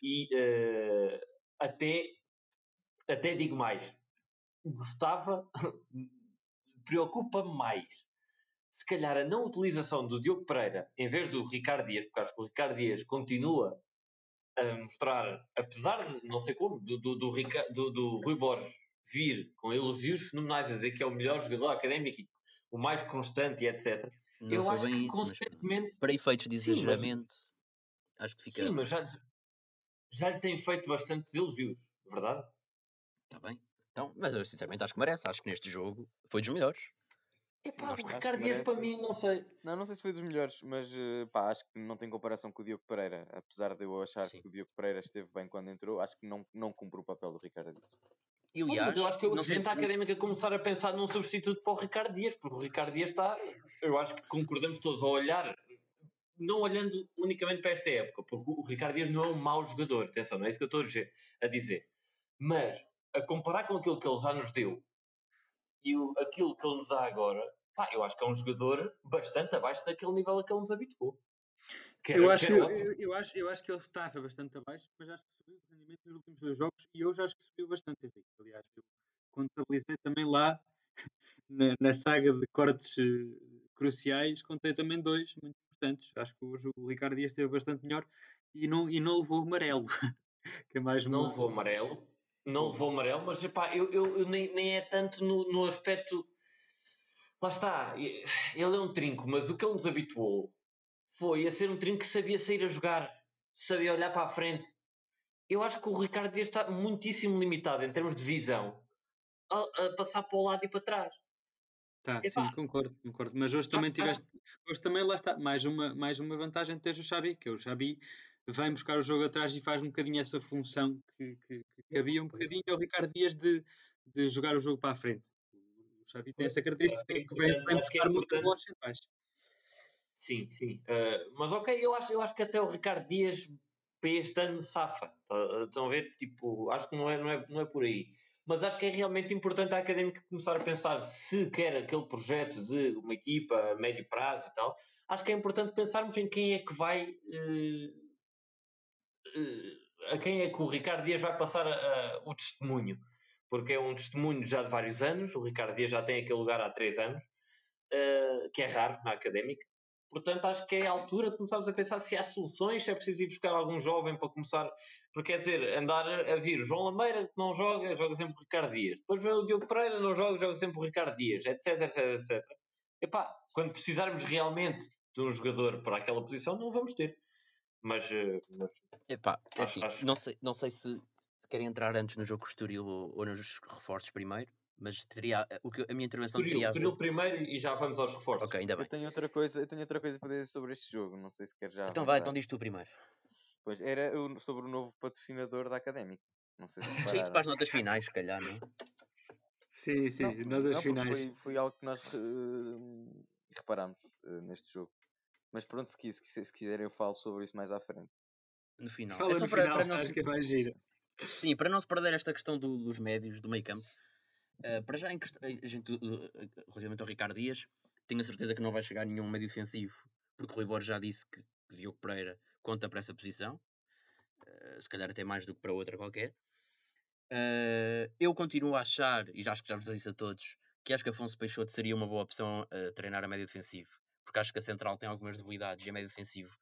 e uh, até até digo mais, gostava, preocupa-me mais, se calhar a não utilização do Diogo Pereira em vez do Ricardo Dias, porque acho que o Ricardo Dias continua a mostrar, apesar de não sei como, do, do, do, do, do Rui Borges vir com elogios fenomenais a dizer que é o melhor jogador académico, o mais constante e etc. Não eu acho que isso, constantemente. Para efeitos de exageramento, sim, mas... acho que fica. Sim, mas já, já lhe tem feito bastantes elogios, verdade? Está bem. Então, mas eu sinceramente acho que merece. Acho que neste jogo foi dos melhores. Epá, o Ricardo Dias para mim, não sei. Não, não sei se foi dos melhores, mas eh, pá, acho que não tem comparação com o Diogo Pereira. Apesar de eu achar Sim. que o Diogo Pereira esteve bem quando entrou, acho que não, não cumpre o papel do Ricardo Dias. E, aliás, mas eu acho que é urgente a académica começar a pensar num substituto para o Ricardo Dias, porque o Ricardo Dias está. Eu acho que concordamos todos a olhar, não olhando unicamente para esta época, porque o Ricardo Dias não é um mau jogador, atenção, não é isso que eu estou a dizer. Mas a comparar com aquilo que ele já nos deu e o, aquilo que ele nos dá agora, pá, eu acho que é um jogador bastante abaixo daquele nível a que ele nos habituou. Era, eu, acho, eu, eu, acho, eu acho que ele estava bastante abaixo, mas acho que subiu o rendimento nos últimos dois jogos e hoje acho que subiu bastante. Aliás, eu contabilizei também lá na, na saga de cortes uh, cruciais, contei também dois muito importantes. Acho que hoje o Ricardo Dias esteve bastante melhor e não, e não levou amarelo. que é mais não levou amarelo, não levou amarelo, mas epá, eu, eu, eu nem, nem é tanto no, no aspecto. Lá está, ele é um trinco, mas o que ele nos habituou foi a ser um trinco que sabia sair a jogar, sabia olhar para a frente. Eu acho que o Ricardo Dias está muitíssimo limitado em termos de visão a, a passar para o lado e para trás. Tá, sim, concordo, concordo. Mas hoje também tiveste, hoje também lá está, mais uma, mais uma vantagem de teres o Xabi, que é o Xabi vai buscar o jogo atrás e faz um bocadinho essa função que, que, que havia um bocadinho ao Ricardo Dias de, de jogar o jogo para a frente. O Xabi tem essa característica que vem, vem buscar é muito bolas centrais. Sim, sim. Uh, mas ok, eu acho, eu acho que até o Ricardo Dias para este ano safa. Tá, estão a ver? Tipo, acho que não é, não é, não é por aí mas acho que é realmente importante a académica começar a pensar se quer aquele projeto de uma equipa a médio prazo e tal. Acho que é importante pensarmos em quem é que vai. Uh, a quem é que o Ricardo Dias vai passar uh, o testemunho. Porque é um testemunho já de vários anos, o Ricardo Dias já tem aquele lugar há três anos, que é raro na académica. Portanto, acho que é a altura de começarmos a pensar se há soluções, se é preciso ir buscar algum jovem para começar. Porque quer dizer, andar a vir o João Lameira, que não joga, joga sempre o Ricardo Dias. Depois vem o Diogo Pereira, não joga, joga sempre o Ricardo Dias, etc, etc, etc. Epá, quando precisarmos realmente de um jogador para aquela posição, não vamos ter. Mas. Eh, mas Epá, é assim, acho... não, sei, não sei se, querem entrar antes no jogo Estoril ou, ou nos reforços primeiro mas teria o que a minha intervenção Estoril, teria Estoril primeiro e já vamos aos reforços. Ok, ainda bem. Eu tenho outra coisa, eu tenho outra coisa para dizer sobre este jogo, não sei se quer já. Então avançar. vai, então diz tu primeiro. Pois era sobre o novo patrocinador da Académica. Não sei se para as notas finais, se calhar, não é? Sim, sim, não, notas não, finais. Foi, foi algo que nós uh, reparámos uh, neste jogo. Mas pronto, se, quis, se, se quiserem eu falo sobre isso mais à frente. No final. Fala é no para, final, para não... acho que é mais giro. Sim, para não se perder esta questão do, dos médios, do meio campo, Uh, para já, em a gente, uh, relativamente ao Ricardo Dias, tenho a certeza que não vai chegar nenhum meio defensivo, porque o Rui Borges já disse que, que Diogo Pereira conta para essa posição, uh, se calhar até mais do que para outra qualquer. eu continuo a achar, e já acho que já vos disse a todos, que acho que Afonso Peixoto seria uma boa opção a treinar a médio defensivo, porque acho que a central tem algumas debilidades e a médio defensivo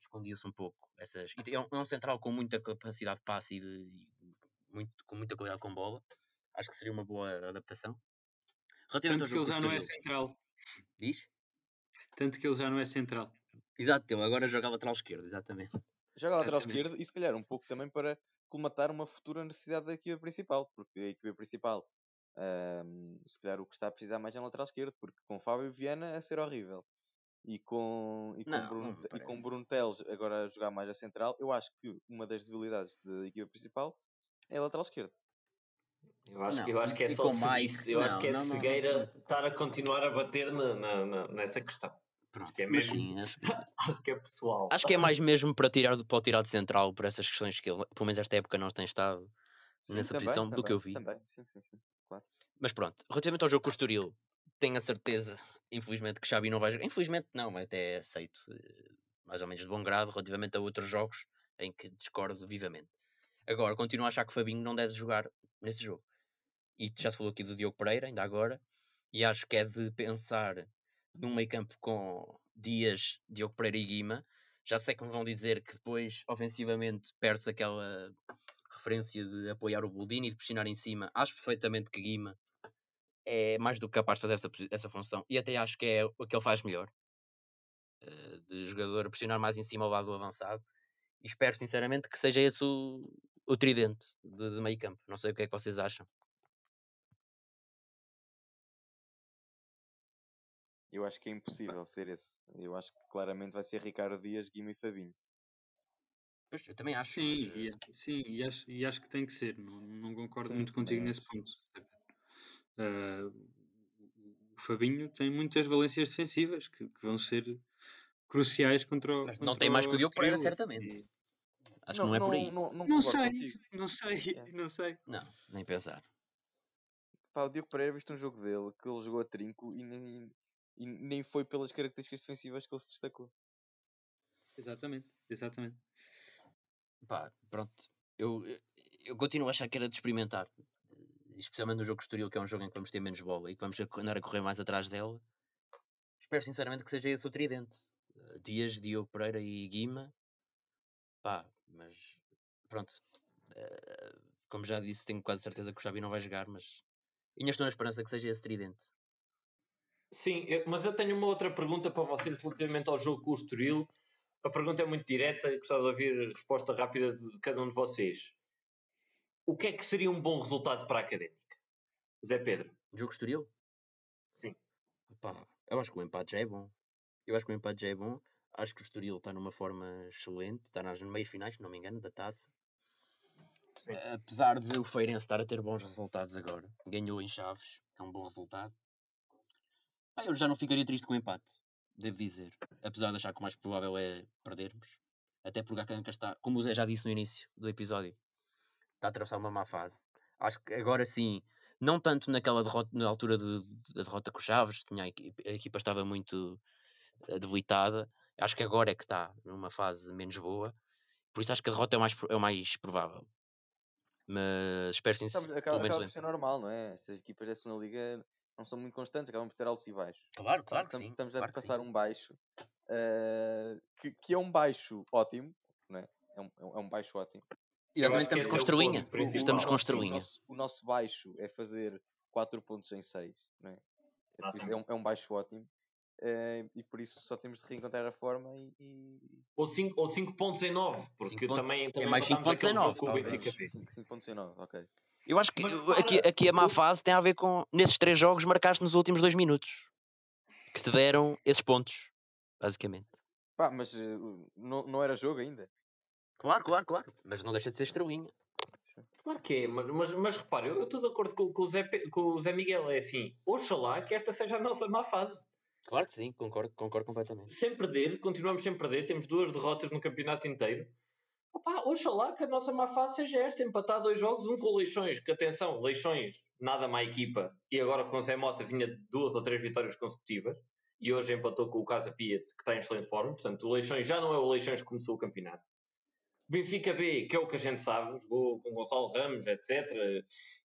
escondia-se um pouco. Essas, e é um, é um, central com muita capacidade de passe e, de, muito, com muita qualidade com bola Acho que seria uma boa adaptação. Tanto que ele já não é central. Diz? Tanto que ele já não é central. Exato, ele agora joga lateral esquerdo, exatamente. Joga lateral esquerdo e se calhar um pouco também para colmatar uma futura necessidade da equipa principal, porque a equipa principal um, se calhar o que está a precisar mais é um lateral esquerdo, porque com Fábio Viana a ser horrível e com, e com, não, Bruno, não e com Bruno Teles agora a jogar mais a central, eu acho que uma das debilidades da equipa principal é a lateral esquerdo. Eu acho, não, eu acho que é só mais, eu não, acho que é não, cegueira estar a continuar a bater na, na, na nessa questão. Pronto, acho que é mesmo. Sim, acho... acho... que é pessoal. Acho que é mais mesmo para tirar, para tirar de central por essas questões que ele, pelo menos esta época, não tem estado sim, nessa também, posição também, do que eu vi. Também, sim, sim, sim. Claro. Mas pronto, relativamente ao jogo com o Estoril, tenho a certeza, infelizmente, que Xabi não vai jogar. Infelizmente, não, mas até aceito, eh, mais ou menos de bom grado, relativamente a outros jogos em que discordo vivamente. Agora, continuo a achar que Fabinho não deve jogar nesse jogo e já se falou aqui do Diogo Pereira, ainda agora, e acho que é de pensar num meio campo com Dias, Diogo Pereira e Guima. Já sei que me vão dizer que depois, ofensivamente, perde-se aquela referência de apoiar o Boldini e de pressionar em cima. Acho perfeitamente que Guima é mais do que capaz de fazer essa, essa função e até acho que é o que ele faz melhor. Uh, de jogador pressionar mais em cima ao lado do avançado. E espero sinceramente que seja esse o, o tridente de, de meio campo. Não sei o que é que vocês acham. Eu acho que é impossível ser esse. Eu acho que claramente vai ser Ricardo Dias, Guima e Fabinho. Pois, eu também acho. Sim, mas... e, sim e, acho, e acho que tem que ser. Não, não concordo sim, muito contigo nesse ponto. Uh, o Fabinho tem muitas valências defensivas que, que vão ser cruciais contra o. Mas não tem mais que o Diogo Pereira, certamente. E... Acho não, que não é por aí. Não, não, não sei, não sei, é. não sei. Não, nem pensar. Pá, o Diogo Pereira, viste um jogo dele que ele jogou a trinco e nem, e nem foi pelas características defensivas que ele se destacou. Exatamente, exatamente. Pá, pronto. Eu, eu continuo a achar que era de experimentar. Especialmente no jogo Estoril, que é um jogo em que vamos ter menos bola e que vamos andar a correr mais atrás dela. Espero sinceramente que seja esse o tridente. Dias, Diogo Pereira e Guima. Pá, mas pronto. Como já disse, tenho quase certeza que o Xavi não vai jogar, mas ainda estou na esperança que seja esse tridente. Sim, eu, mas eu tenho uma outra pergunta para vocês relativamente ao jogo com o Estoril. A pergunta é muito direta e gostava de ouvir a resposta rápida de cada um de vocês. O que é que seria um bom resultado para a Académica? Zé Pedro. Jogo Estoril? Sim. Opa, eu acho que o empate já é bom. Eu acho que o empate já é bom. Acho que o Estoril está numa forma excelente. Está nas meias finais, se não me engano, da taça. Sim. Apesar de o Feirense estar a ter bons resultados agora. Ganhou em Chaves, que é um bom resultado. Ah, eu já não ficaria triste com o empate, devo dizer. Apesar de achar que o mais provável é perdermos. Até porque a Canca está, como o Zé já disse no início do episódio, está a atravessar uma má fase. Acho que agora sim, não tanto naquela derrota, na altura de, da derrota com o Chaves, tinha, a, equipa, a equipa estava muito eh, debilitada. Acho que agora é que está numa fase menos boa. Por isso acho que a derrota é o mais, é o mais provável. Mas espero sim. Acaba, acaba por ser normal, não é? Estas equipas da segunda liga não são muito constantes, acabam por ter altos e baixos. Claro, claro estamos, sim. Estamos claro a passar um baixo, uh, que, que é um baixo ótimo, não é? É um, é um é baixo ótimo. E também estamos com estrelinha. Estamos com estrelinha. O nosso, o nosso baixo é fazer 4 pontos em 6, não é? É, um, é um baixo ótimo. Uh, e por isso só temos de reencontrar a forma e. e... Ou 5 ou cinco pontos em 9, porque também, também é mais 5 pontos em 9. 5 pontos em 9, ok. Eu acho que aqui, aqui a má fase tem a ver com nesses três jogos marcaste nos últimos dois minutos que te deram esses pontos, basicamente. Pá, mas uh, não, não era jogo ainda. Claro, claro, claro. Mas não deixa de ser estrelinha. Claro que é, mas, mas, mas repare, eu estou de acordo com, com, o Zé, com o Zé Miguel. É assim, oxalá que esta seja a nossa má fase. Claro que sim, concordo, concordo completamente. Sem perder, continuamos sem perder, temos duas derrotas no campeonato inteiro. Opa, oxalá que a nossa má fase seja esta, empatar dois jogos, um com o Leixões, que atenção, Leixões, nada má equipa, e agora com o Zé Mota vinha duas ou três vitórias consecutivas, e hoje empatou com o Casa Piet, que está em excelente forma, portanto o Leixões já não é o Leixões que começou o campeonato. Benfica B, que é o que a gente sabe, jogou com Gonçalo Ramos, etc.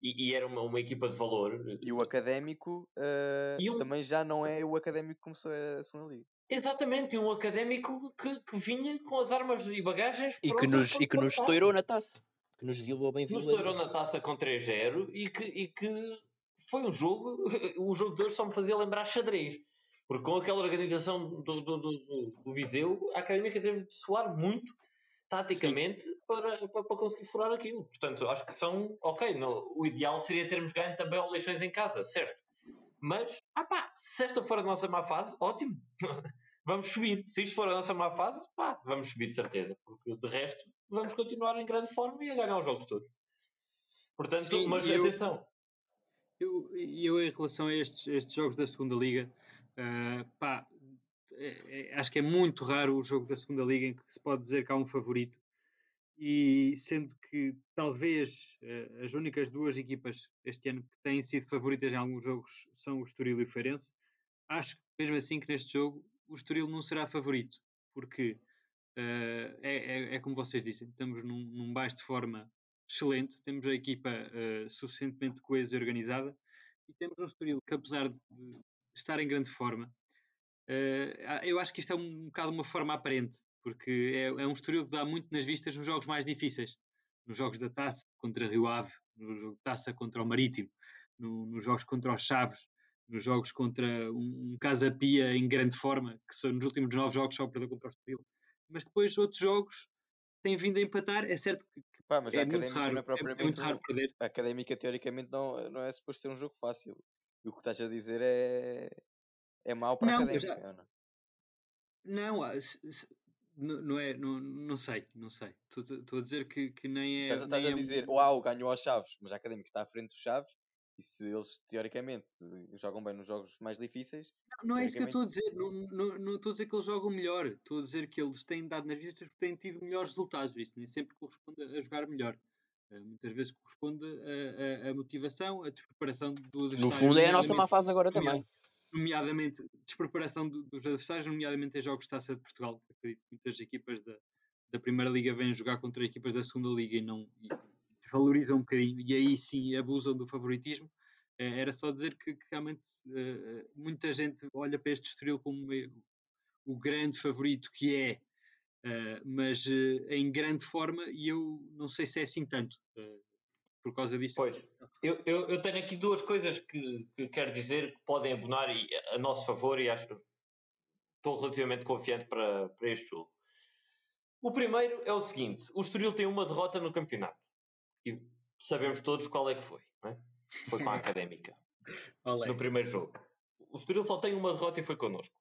E, e era uma, uma, equipa de valor. E o Académico uh, um... também já não é o Académico que começou a segunda liga. Exatamente, um académico que, que vinha com as armas e bagagens e que nos, e que nos estourou na taça. Que nos violou bem Nos estourou na taça com 3-0 e que, e que foi um jogo. O jogo de hoje só me fazia lembrar xadrez. Porque com aquela organização do, do, do, do Viseu, a académica teve de soar muito taticamente para, para, para, conseguir furar aquilo. Portanto, acho que são. Ok, no, o ideal seria termos ganho também ao Leixões em casa, certo? Mas, ah pá, se esta for a nossa má fase, ótimo. vamos subir. Se isto for a nossa má fase, pá, vamos subir de certeza. Porque de resto, vamos continuar em grande forma e a ganhar os jogos todos. Portanto, Sim, mas eu, atenção. Eu, eu, em relação a estes, estes jogos da segunda Liga, uh, pá, é, é, acho que é muito raro o jogo da segunda Liga em que se pode dizer que há um favorito e sendo que talvez uh, as únicas duas equipas este ano que têm sido favoritas em alguns jogos são o Estoril e o Feirense, acho mesmo assim que neste jogo o Estoril não será favorito, porque uh, é, é, é, como vocês dizem, estamos num, num baixo de forma excelente, temos a equipa uh, suficientemente coesa e organizada e temos um Estoril que apesar de estar em grande forma, eu acho que isto é um, um bocado uma forma aparente porque é, é um Estoril que dá muito nas vistas nos jogos mais difíceis. Nos jogos da Taça contra Rio Ave, no jogo Taça contra o Marítimo, no, nos jogos contra os Chaves, nos jogos contra um, um Casa Pia em grande forma, que são nos últimos nove jogos só perdeu contra o Estoril. Mas depois outros jogos têm vindo a empatar. É certo que, que Pá, mas é, muito raro, é, é, muito raro perder. A Académica, teoricamente, não, não é suposto ser um jogo fácil. E o que estás a dizer é, é mau para não, a Académica. Já... Não, não não, é, não, não sei, não sei. Estou a dizer que, que nem é. Estás, estás nem a é dizer, um... uau, ganhou aos Chaves, mas a Académica está à frente dos Chaves e se eles teoricamente jogam bem nos jogos mais difíceis. Não, não é isso que eu estou a dizer, não, não, não estou a dizer que eles jogam melhor, estou a dizer que eles têm dado nas vistas porque têm tido melhores resultados. Isso nem sempre corresponde a jogar melhor. Eh, muitas vezes corresponde a, a, a motivação, a despreparação do No fundo é a nossa má fase agora também nomeadamente despreparação dos adversários, nomeadamente em jogos de Taça de Portugal. Acredito que muitas equipas da, da Primeira Liga vêm jogar contra equipas da Segunda Liga e não e desvalorizam um bocadinho, e aí sim abusam do favoritismo. É, era só dizer que, que realmente uh, muita gente olha para este Estoril como o grande favorito que é, mas em grande forma, e eu não sei se é assim tanto por causa disso. Pois, eu, eu, eu, tenho aqui duas coisas que, que quero dizer que podem abonar a nosso favor e acho que estou relativamente confiante para, para este jogo. O primeiro é o seguinte: o Estoril tem uma derrota no campeonato e sabemos todos qual é que foi, é? Foi com a Académica no primeiro jogo. O Estoril só tem uma derrota e foi connosco.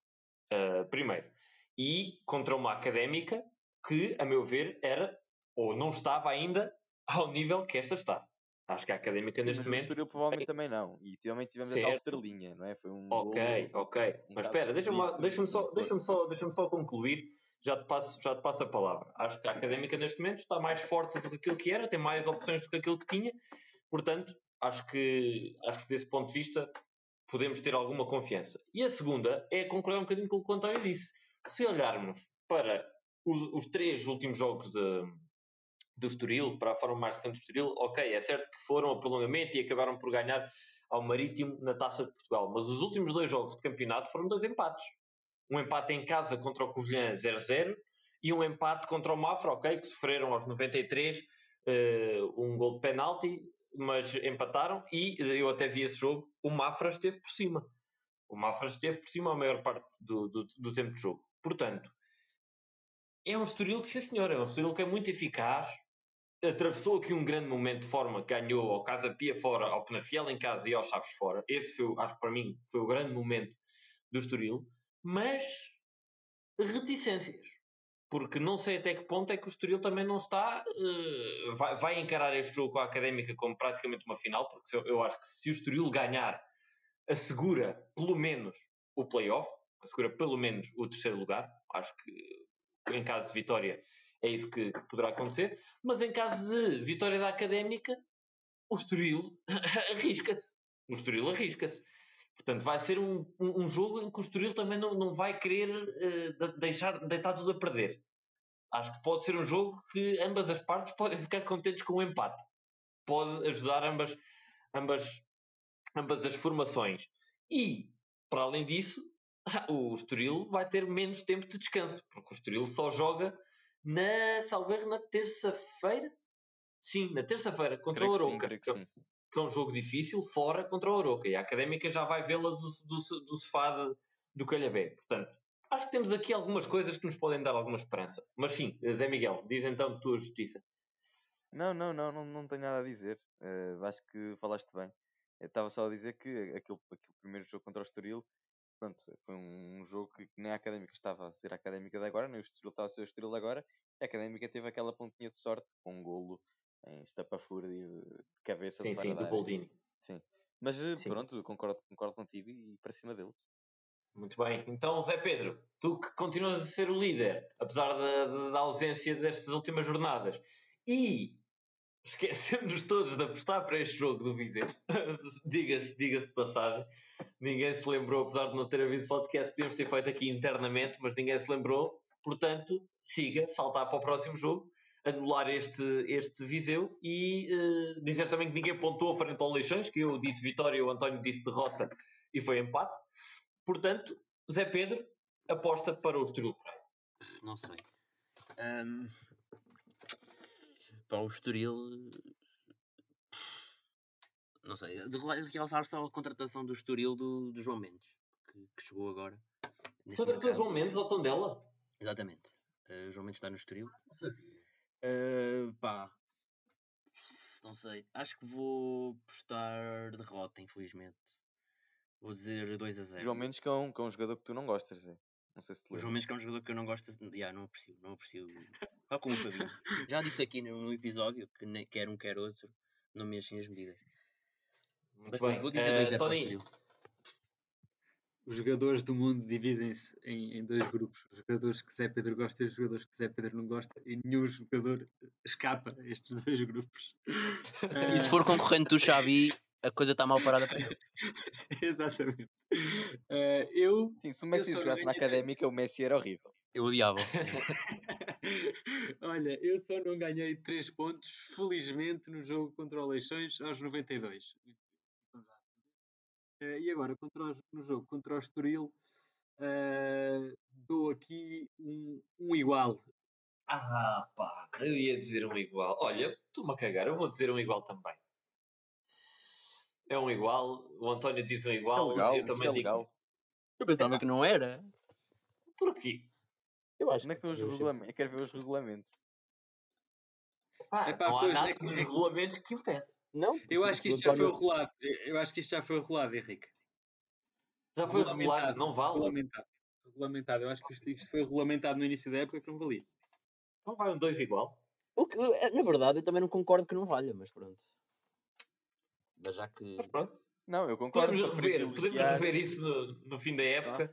Uh, primeiro. E contra uma Académica que, a meu ver, era ou não estava ainda ao nível que esta está. Acho que a académica Sim, neste momento. O Estoril provavelmente também não. E também tivemos certo. a tal estrelinha, não é? Foi um. Ok, gol, ok. Um mas espera, deixa-me deixa só, deixa só, deixa só concluir. Já te, passo, já te passo a palavra. Acho que a académica neste momento está mais forte do que aquilo que era, tem mais opções do que aquilo que tinha. Portanto, acho que, acho que desse ponto de vista podemos ter alguma confiança. E a segunda é concordar um bocadinho com o que o António disse. Se olharmos para os, os três últimos jogos de, do Estoril, para a forma mais recente do Estoril, ok, é certo que foram a prolongamento e acabaram por ganhar ao Marítimo na Taça de Portugal, mas os últimos dois jogos de campeonato foram dois empates. Um empate em casa contra o Covilhã 0-0 e um empate contra o Mafra, ok, que sofreram aos 93 uh, eh, um gol de penalti, mas empataram e eu até vi esse jogo, o Mafra esteve por cima. O Mafra esteve por cima a maior parte do, do, do tempo de jogo. Portanto, é um Estoril que, sim senhor, é um Estoril que é muito eficaz, atravessou aqui um grande momento de forma ganhou ao Casa Pia fora, ao Penafiel em casa e aos Chaves fora. Esse foi, acho para mim, foi o grande momento do Estoril, mas reticências. Porque não sei até que ponto é que o Estoril também não está. Uh, vai, vai, encarar este jogo com a Académica como praticamente uma final, porque eu, eu acho que se o Estoril ganhar, assegura pelo menos o playoff, assegura pelo menos o terceiro lugar. Acho que em caso de vitória é isso que, que, poderá acontecer. Mas em caso de vitória da Académica, o Estoril arrisca-se. O Estoril arrisca-se. Portanto, vai ser um, um, um, jogo em que o Estoril também não, não vai querer uh, deixar, deitar tudo a perder. Acho que pode ser um jogo que ambas as partes podem ficar contentes com o um empate. Pode ajudar ambas, ambas, ambas as formações. E, para além disso, o Estoril vai ter menos tempo de descanso, porque o Estoril só joga na, salveiro, na terça-feira. Sim, na terça-feira, contra creio o Oroca. Que, que, é um jogo difícil, fora contra o Oroca. E a Académica já vai vê-la do, do, do sofá de, do Calhabé. Portanto, acho que temos aqui algumas coisas que nos podem dar alguma esperança. Mas sim, Zé Miguel, diz então tua justiça. Não, não, não, não, não tenho nada a dizer. Uh, acho que falaste bem. Eu estava só a dizer que aquele, aquele primeiro jogo contra o Estoril pronto, foi um, jogo que nem a Académica estava a ser a Académica de agora, nem o Estoril estava a ser o Estoril de agora, a Académica teve aquela pontinha de sorte com um golo em estapafúrdia de cabeça sim, do Sim, do Boldini. Sim. Mas eh, sim. pronto, concordo, concordo contigo e para cima deles. Muito bem. Então, Zé Pedro, tu que continuas a ser o líder, apesar da, da ausência destas últimas jornadas, e esquecemos todos de apostar para este jogo do Viseu. diga-se, diga-se de passagem. Ninguém se lembrou, apesar de não ter havido podcast, podíamos ter feito aqui internamente, mas ninguém se lembrou. Portanto, siga, saltar para o próximo jogo, anular este, este Viseu e uh, dizer também que ninguém pontuou frente ao Leixões, que eu disse vitória, o António disse derrota e foi empate. Portanto, Zé Pedro aposta para o Estoril Praia. Não sei. Um, para o Estoril. Não sei. De realçar só a contratação do Estoril do, do João Mendes, que, que chegou agora. Contratou João Mendes ao tom dela? Exatamente. Uh, João Mendes está no Estoril. Não sabia. Uh, pá. Não sei. Acho que vou postar derrota, infelizmente. Vou dizer 2 a 0. João Mendes que é um, que é um jogador que tu não gostas, é? Não sei se te O João Mendes que é um jogador que eu não gosto. Yeah, não aprecio. Não aprecio. Tal como o Fabinho. Já disse aqui no episódio que nem, quer um quer outro. Não mexem as medidas. Muito Mas, bem. Vou dizer 2 uh, Tony. Os jogadores do mundo dividem-se em, em, dois grupos. Os jogadores que Zé Pedro gosta e os jogadores que Zé Pedro não gosta. E nenhum jogador escapa a estes dois grupos. E se for concorrente do Xavi, a coisa está mal parada para ele. Exatamente. Uh, eu, Sim, se o Messi jogasse na académica, o Messi era horrível. Eu odiava. Olha, eu só não ganhei 3 pontos, felizmente, no jogo contra o Leixões aos 92. Uh, e agora, contra o, no jogo contra o Estoril, Uh, dou aqui um, um igual. Ah, pá, eu ia dizer um igual. Olha, estou-me a cagar, eu vou dizer um igual também. É um igual, o António diz um igual, é legal, eu também é digo. legal. Eu pensava que não era. Porquê? Eu acho Onde é que estão os regulamentos? Eu quero ver os regulamentos. Pá, Epá, não há pois, nada é que- nos é que- regulamentos que impede. Não? Eu acho que isto já foi rolado. Eu acho que isto já foi rolado, Henrique. Já foi regulado, não vale. Regulamentado. Regulamentado. Eu acho que isto, isto foi regulamentado no início da época que não valia. Então vai um dois igual. O que, é, na verdade, eu também não concordo que não valha, mas pronto. Mas já que. Mas pronto, Não, eu concordo. podemos rever, podemos rever isso no, no fim da época,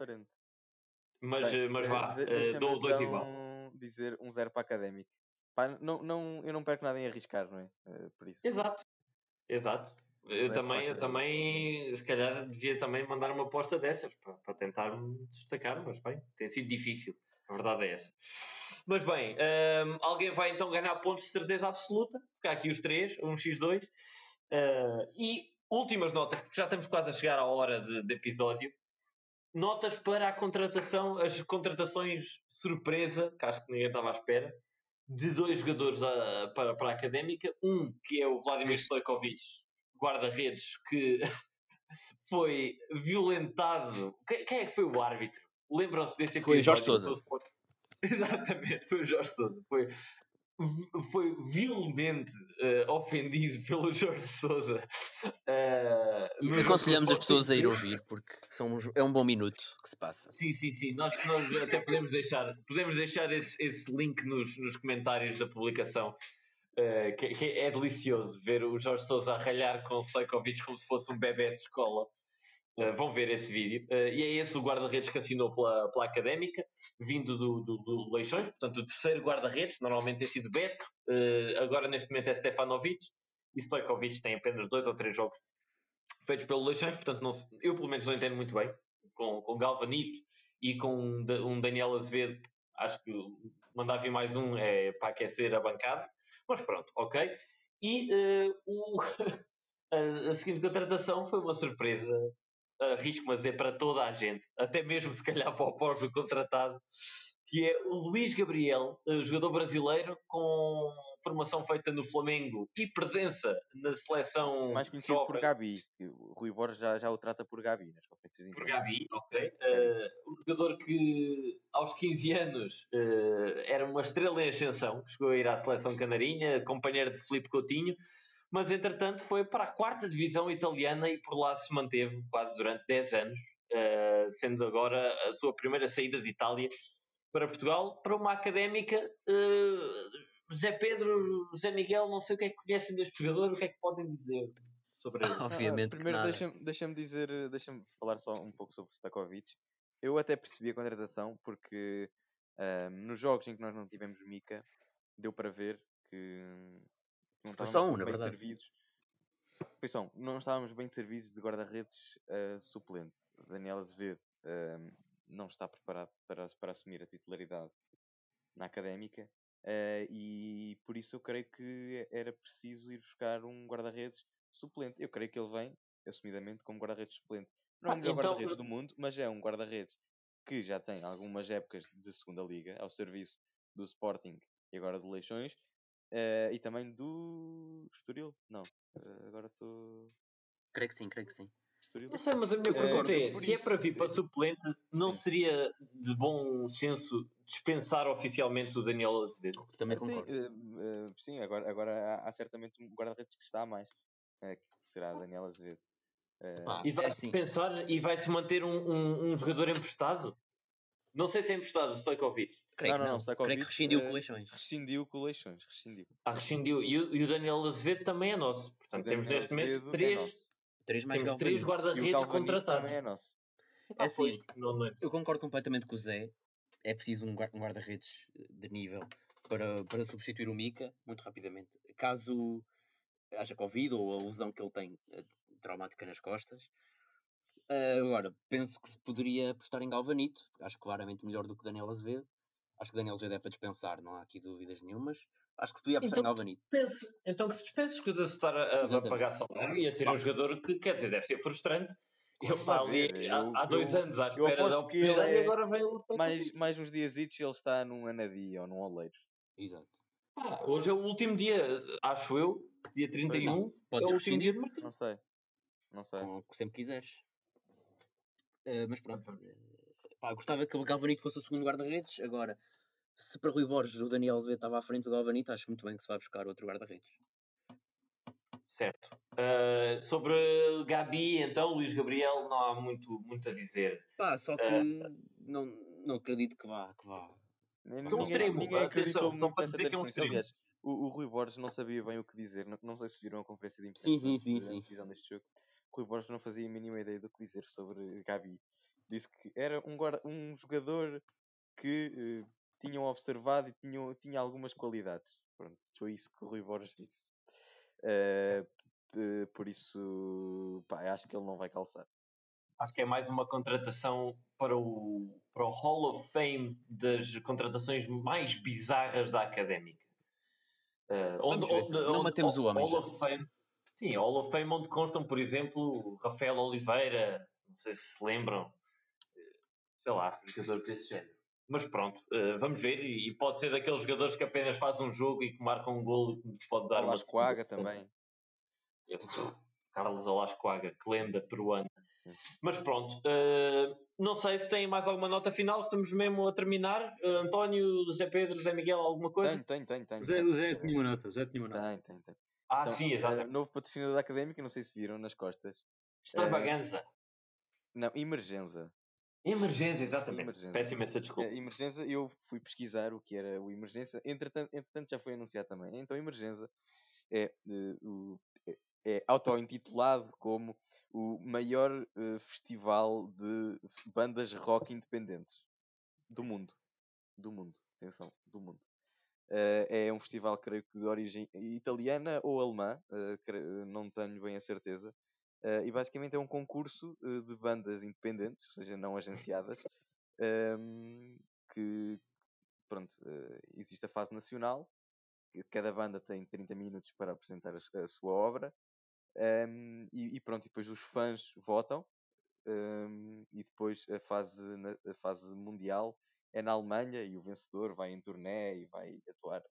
mas, Bem, eh, mas eh, vá, eh, dou o dois então igual. dizer um zero para a académico. Pá, não, não, eu não perco nada em arriscar, não é? Eh, por isso. Exato, exato. Eu Zero também, eu também, se calhar, devia também mandar uma aposta dessas para, para tentar me destacar, mas bem, tem sido difícil. A verdade é essa. Mas bem, hum, alguém vai então ganhar pontos de certeza absoluta, porque há aqui os três, um x2. Uh, e últimas notas, porque já estamos quase a chegar à hora de, de episódio. Notas para a contratação, as contratações surpresa, que acho que ninguém estava à espera, de dois jogadores ah, para, para a académica. Um que é o Vladimir Stojkovic, guarda-redes, que foi violentado. Quem, quem é que foi o árbitro? Lembram-se desse Foi o episódio? Jorge Sousa. Exatamente, foi o Jorge Sousa. Foi, foi vilmente eh, ofendido pelo Jorge Sousa. eh, E no jogo aconselhamos as pessoas a ir ouvir, porque são uns- é um bom minuto que se passa. Sim, sim, sim. Nós, nós até podemos deixar, podemos deixar esse, esse link nos, nos comentários da publicação. eh, que, que é delicioso ver o Jorge Sousa a ralhar com o Sejkovic como se fosse um bebê de escola. Eh, vão ver esse vídeo. Eh, e é esse o guarda-redes que assinou pela, pela Académica, vindo do, do, do Leixões, portanto, o terceiro guarda-redes, normalmente tem sido Beto, eh, agora neste momento é Stefanovic, e Stojkovic tem apenas dois ou três jogos feitos pelo Leixões, portanto, não eu pelo menos não entendo muito bem com, com Galvanito e com um, um Daniel Azevedo, acho que mandar vir mais um é para aquecer a bancada, mas pronto, ok. E o, a seguinte contratação foi uma surpresa, arrisco-me a dizer, para toda a gente, até mesmo se calhar para o próprio contratado, que é o Luís Gabriel, eh, jogador brasileiro com formação feita no Flamengo e presença na seleção Mais conhecido por jovem. Gabi. que O Rui Borges já, já o trata por Gabi nas conferências Por. Gabi, ok. Eh, um jogador que aos 15 anos eh, era uma estrela em ascensão, chegou a ir à seleção canarinha, companheiro de Filipe Coutinho, mas entretanto foi para a quarta divisão italiana e por lá se manteve quase durante 10 anos, eh, sendo agora a sua primeira saída de Itália para Portugal, para uma académica. eh, José Pedro, José Miguel, não sei o que é que conhecem deste jogador, o que é que podem dizer sobre ele? Ah, Obviamente que primeiro deixa-me deixa dizer, deixa-me falar só um pouco sobre o Stakovic. Eu até percebi a contratação porque ahm, nos jogos em que nós não tivemos Mica, deu para ver que não Foi estávamos só um, na bem verdade. servidos. Não estávamos bem servidos de guarda-redes ah, suplente. Daniel Azevedo ahm, não está preparado para, para assumir a titularidade na académica eh, e por isso eu creio que era preciso ir buscar um guarda-redes suplente. Eu creio que ele vem, assumidamente, como guarda-redes suplente. Não é Ah, o melhor então- guarda-redes do mundo, mas é um guarda-redes que já tem algumas épocas de segunda liga ao serviço do Sporting e agora do Leixões eh, e também do Estoril. Não, eh, agora estou. Creio que sim, creio que sim. Estoril. Eu sei, mas a minha Eh, pergunta é: se é isso, para vir para suplente, não sim. seria de bom senso dispensar oficialmente o Daniel Azevedo? Também sim, concordo. eh, sim, agora, agora há, há certamente um guarda-redes que está a mais, que será Daniel Azevedo. Epá, E vai-se assim. pensar e vai-se manter um, um, um jogador emprestado? Não sei se é emprestado, o Stojkovic. Creio Não, que não, não. não, Creio que rescindiu eh, com Leixões. rescindiu Leixões, rescindiu. Ah, rescindiu. E, o- e o Daniel Azevedo também é nosso. Portanto, temos neste momento Azevedo é três. Três mais temos três guarda-redes contratados. também é nosso. É pois, assim, não, não é. Eu concordo completamente com o Zé. É preciso um gua- guarda-redes eh, de nível para, para substituir o Mika, muito rapidamente. Caso haja Covid ou a lesão que ele tem eh, traumática nas costas. Ah, agora, penso que se poderia apostar em Galvanito. Acho claramente melhor do que Daniel Azevedo. Acho que Daniel Azevedo é para dispensar, não há aqui dúvidas nenhumas. Acho que podia apostar Então- em Galvanito. Dispense. Então que se dispense, escusa-se estar a, a pagar salário e a ter um jogador que, quer dizer, deve ser frustrante. Ele está ali há, há, dois eu, anos à espera da oportunidade é, e agora vem o mais, mais uns dias e ele está num Anadia ou num Oleiros. Exato. Ah, hoje é o último dia, acho eu, dia 31 é o último dia de mercado. Não sei. Não sei. Como sempre quiseres. Uh, mas pronto. Pá, gostava que o Galvanito fosse o segundo guarda-redes. Agora, se para Rui Borges o Daniel Azevedo estava à frente do Galvanito, acho muito bem que se vai buscar outro guarda-redes. Certo. Uh, sobre Gabi, então, Luís Gabriel, não há muito, muito a dizer. Pá, só que uh, não, não acredito que vá. Que vá. Que é um extremo, acreditou só para dizer que é um extremo. Aliás, o, o, Rui Borges não sabia bem o que dizer. Não, não sei se viram a conferência de imprensa sim, sim, sim, sim. deste jogo. O Rui Borges não fazia a mínima ideia do que dizer sobre Gabi. Disse que era um, guarda, um jogador que uh, tinham observado e tinham, tinha algumas qualidades. Pronto, foi isso que o Rui Borges disse. Uh, por isso, pá, acho que ele não vai calçar. Acho que é mais uma contratação para o, para o Hall of Fame das contratações mais bizarras da académica. Uh, onde, onde, não matemos o homem. Hall of Fame, sim, Hall of Fame onde constam, por exemplo, Rafael Oliveira, não sei se se lembram, sei lá, jogador desse género. Mas pronto, uh, vamos ver. E, pode ser daqueles jogadores que apenas fazem um jogo e que marcam um gol e que nos pode dar Alasquaga uma. Alasquaga também. Carlos Alasquaga, que lenda peruana. Sim. Mas pronto, uh, não sei se tem mais alguma nota final, estamos mesmo a terminar. Uh, António, José Pedro, José Miguel, alguma coisa? Tem, tem, tem. Zé, Zé tinha uma nota, Zé tinha uma nota. Tem, tem, tem. Ah, então, sim, exato. Uh, novo patrocinador da Académica, não sei se viram nas costas. Extravaganza. não, Emergenza. Emergência, exatamente. Emergência. Peço imensa desculpa. emergência, eu fui pesquisar o que era o emergência, entretanto, entretanto já foi anunciado também. Então, emergência é, uh, é, é auto-intitulado como o maior uh, festival de bandas rock independentes do mundo. Do mundo, atenção, do mundo. Uh, é um festival, creio que de origem italiana ou alemã, uh, não tenho bem a certeza, Uh, e basicamente é um concurso uh, de bandas independentes, ou seja, não agenciadas, um, ehm, que pronto, uh, existe a fase nacional, cada banda tem 30 minutos para apresentar a, a sua obra, um, ehm, e, e, pronto, e depois os fãs votam, um, ehm, e depois a fase, a fase mundial é na Alemanha e o vencedor vai em turnê e vai atuar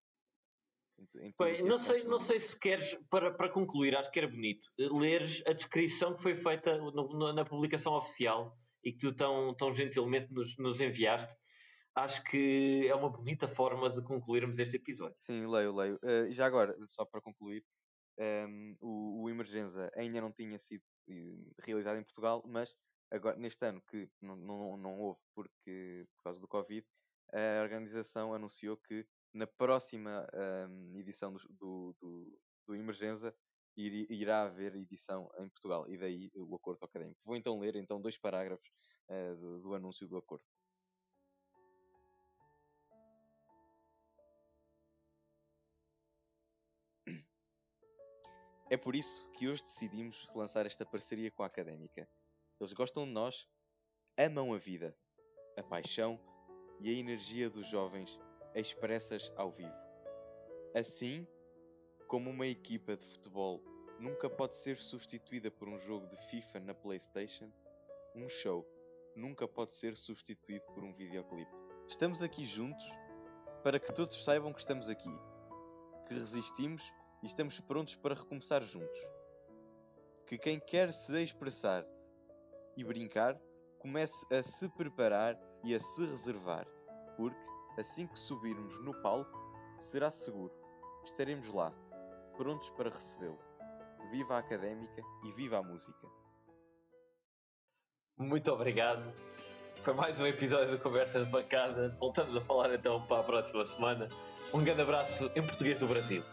Bem, não, sei, não sei se queres, para, para concluir, acho que era bonito eh, leres a descrição que foi feita no, no, na publicação oficial e que tu tão, tão gentilmente nos, nos enviaste. Acho que é uma bonita forma de concluirmos este episódio. Sim, leio, leio. Uh, já agora, só para concluir, um, ehm, o, o Emergenza ainda não tinha sido eh, realizado em Portugal, mas agora, neste ano que não, não, não houve porque, por causa do Covid, a organização anunciou que na próxima um, edição do, do, do, do Emergenza irá haver edição em Portugal e daí o acordo académico. Vou então ler então dois parágrafos uh, do, do anúncio do acordo. É por isso que hoje decidimos relançar esta parceria com a Académica. Eles gostam de nós, amam a vida, a paixão e a energia dos jovens expressas ao vivo. Assim como uma equipa de futebol nunca pode ser substituída por um jogo de FIFA na PlayStation, um show nunca pode ser substituído por um videoclipe. Estamos aqui juntos para que todos saibam que estamos aqui, que resistimos e estamos prontos para recomeçar juntos. Que quem quer se expressar e brincar comece a se preparar e a se reservar, porque Assim que subirmos no palco, será seguro. Estaremos lá, prontos para recebê-lo. Viva a académica e viva a música. Muito obrigado. Foi mais um episódio de Conversas de Bancada. Voltamos a falar então para a próxima semana. Um grande abraço em português do Brasil.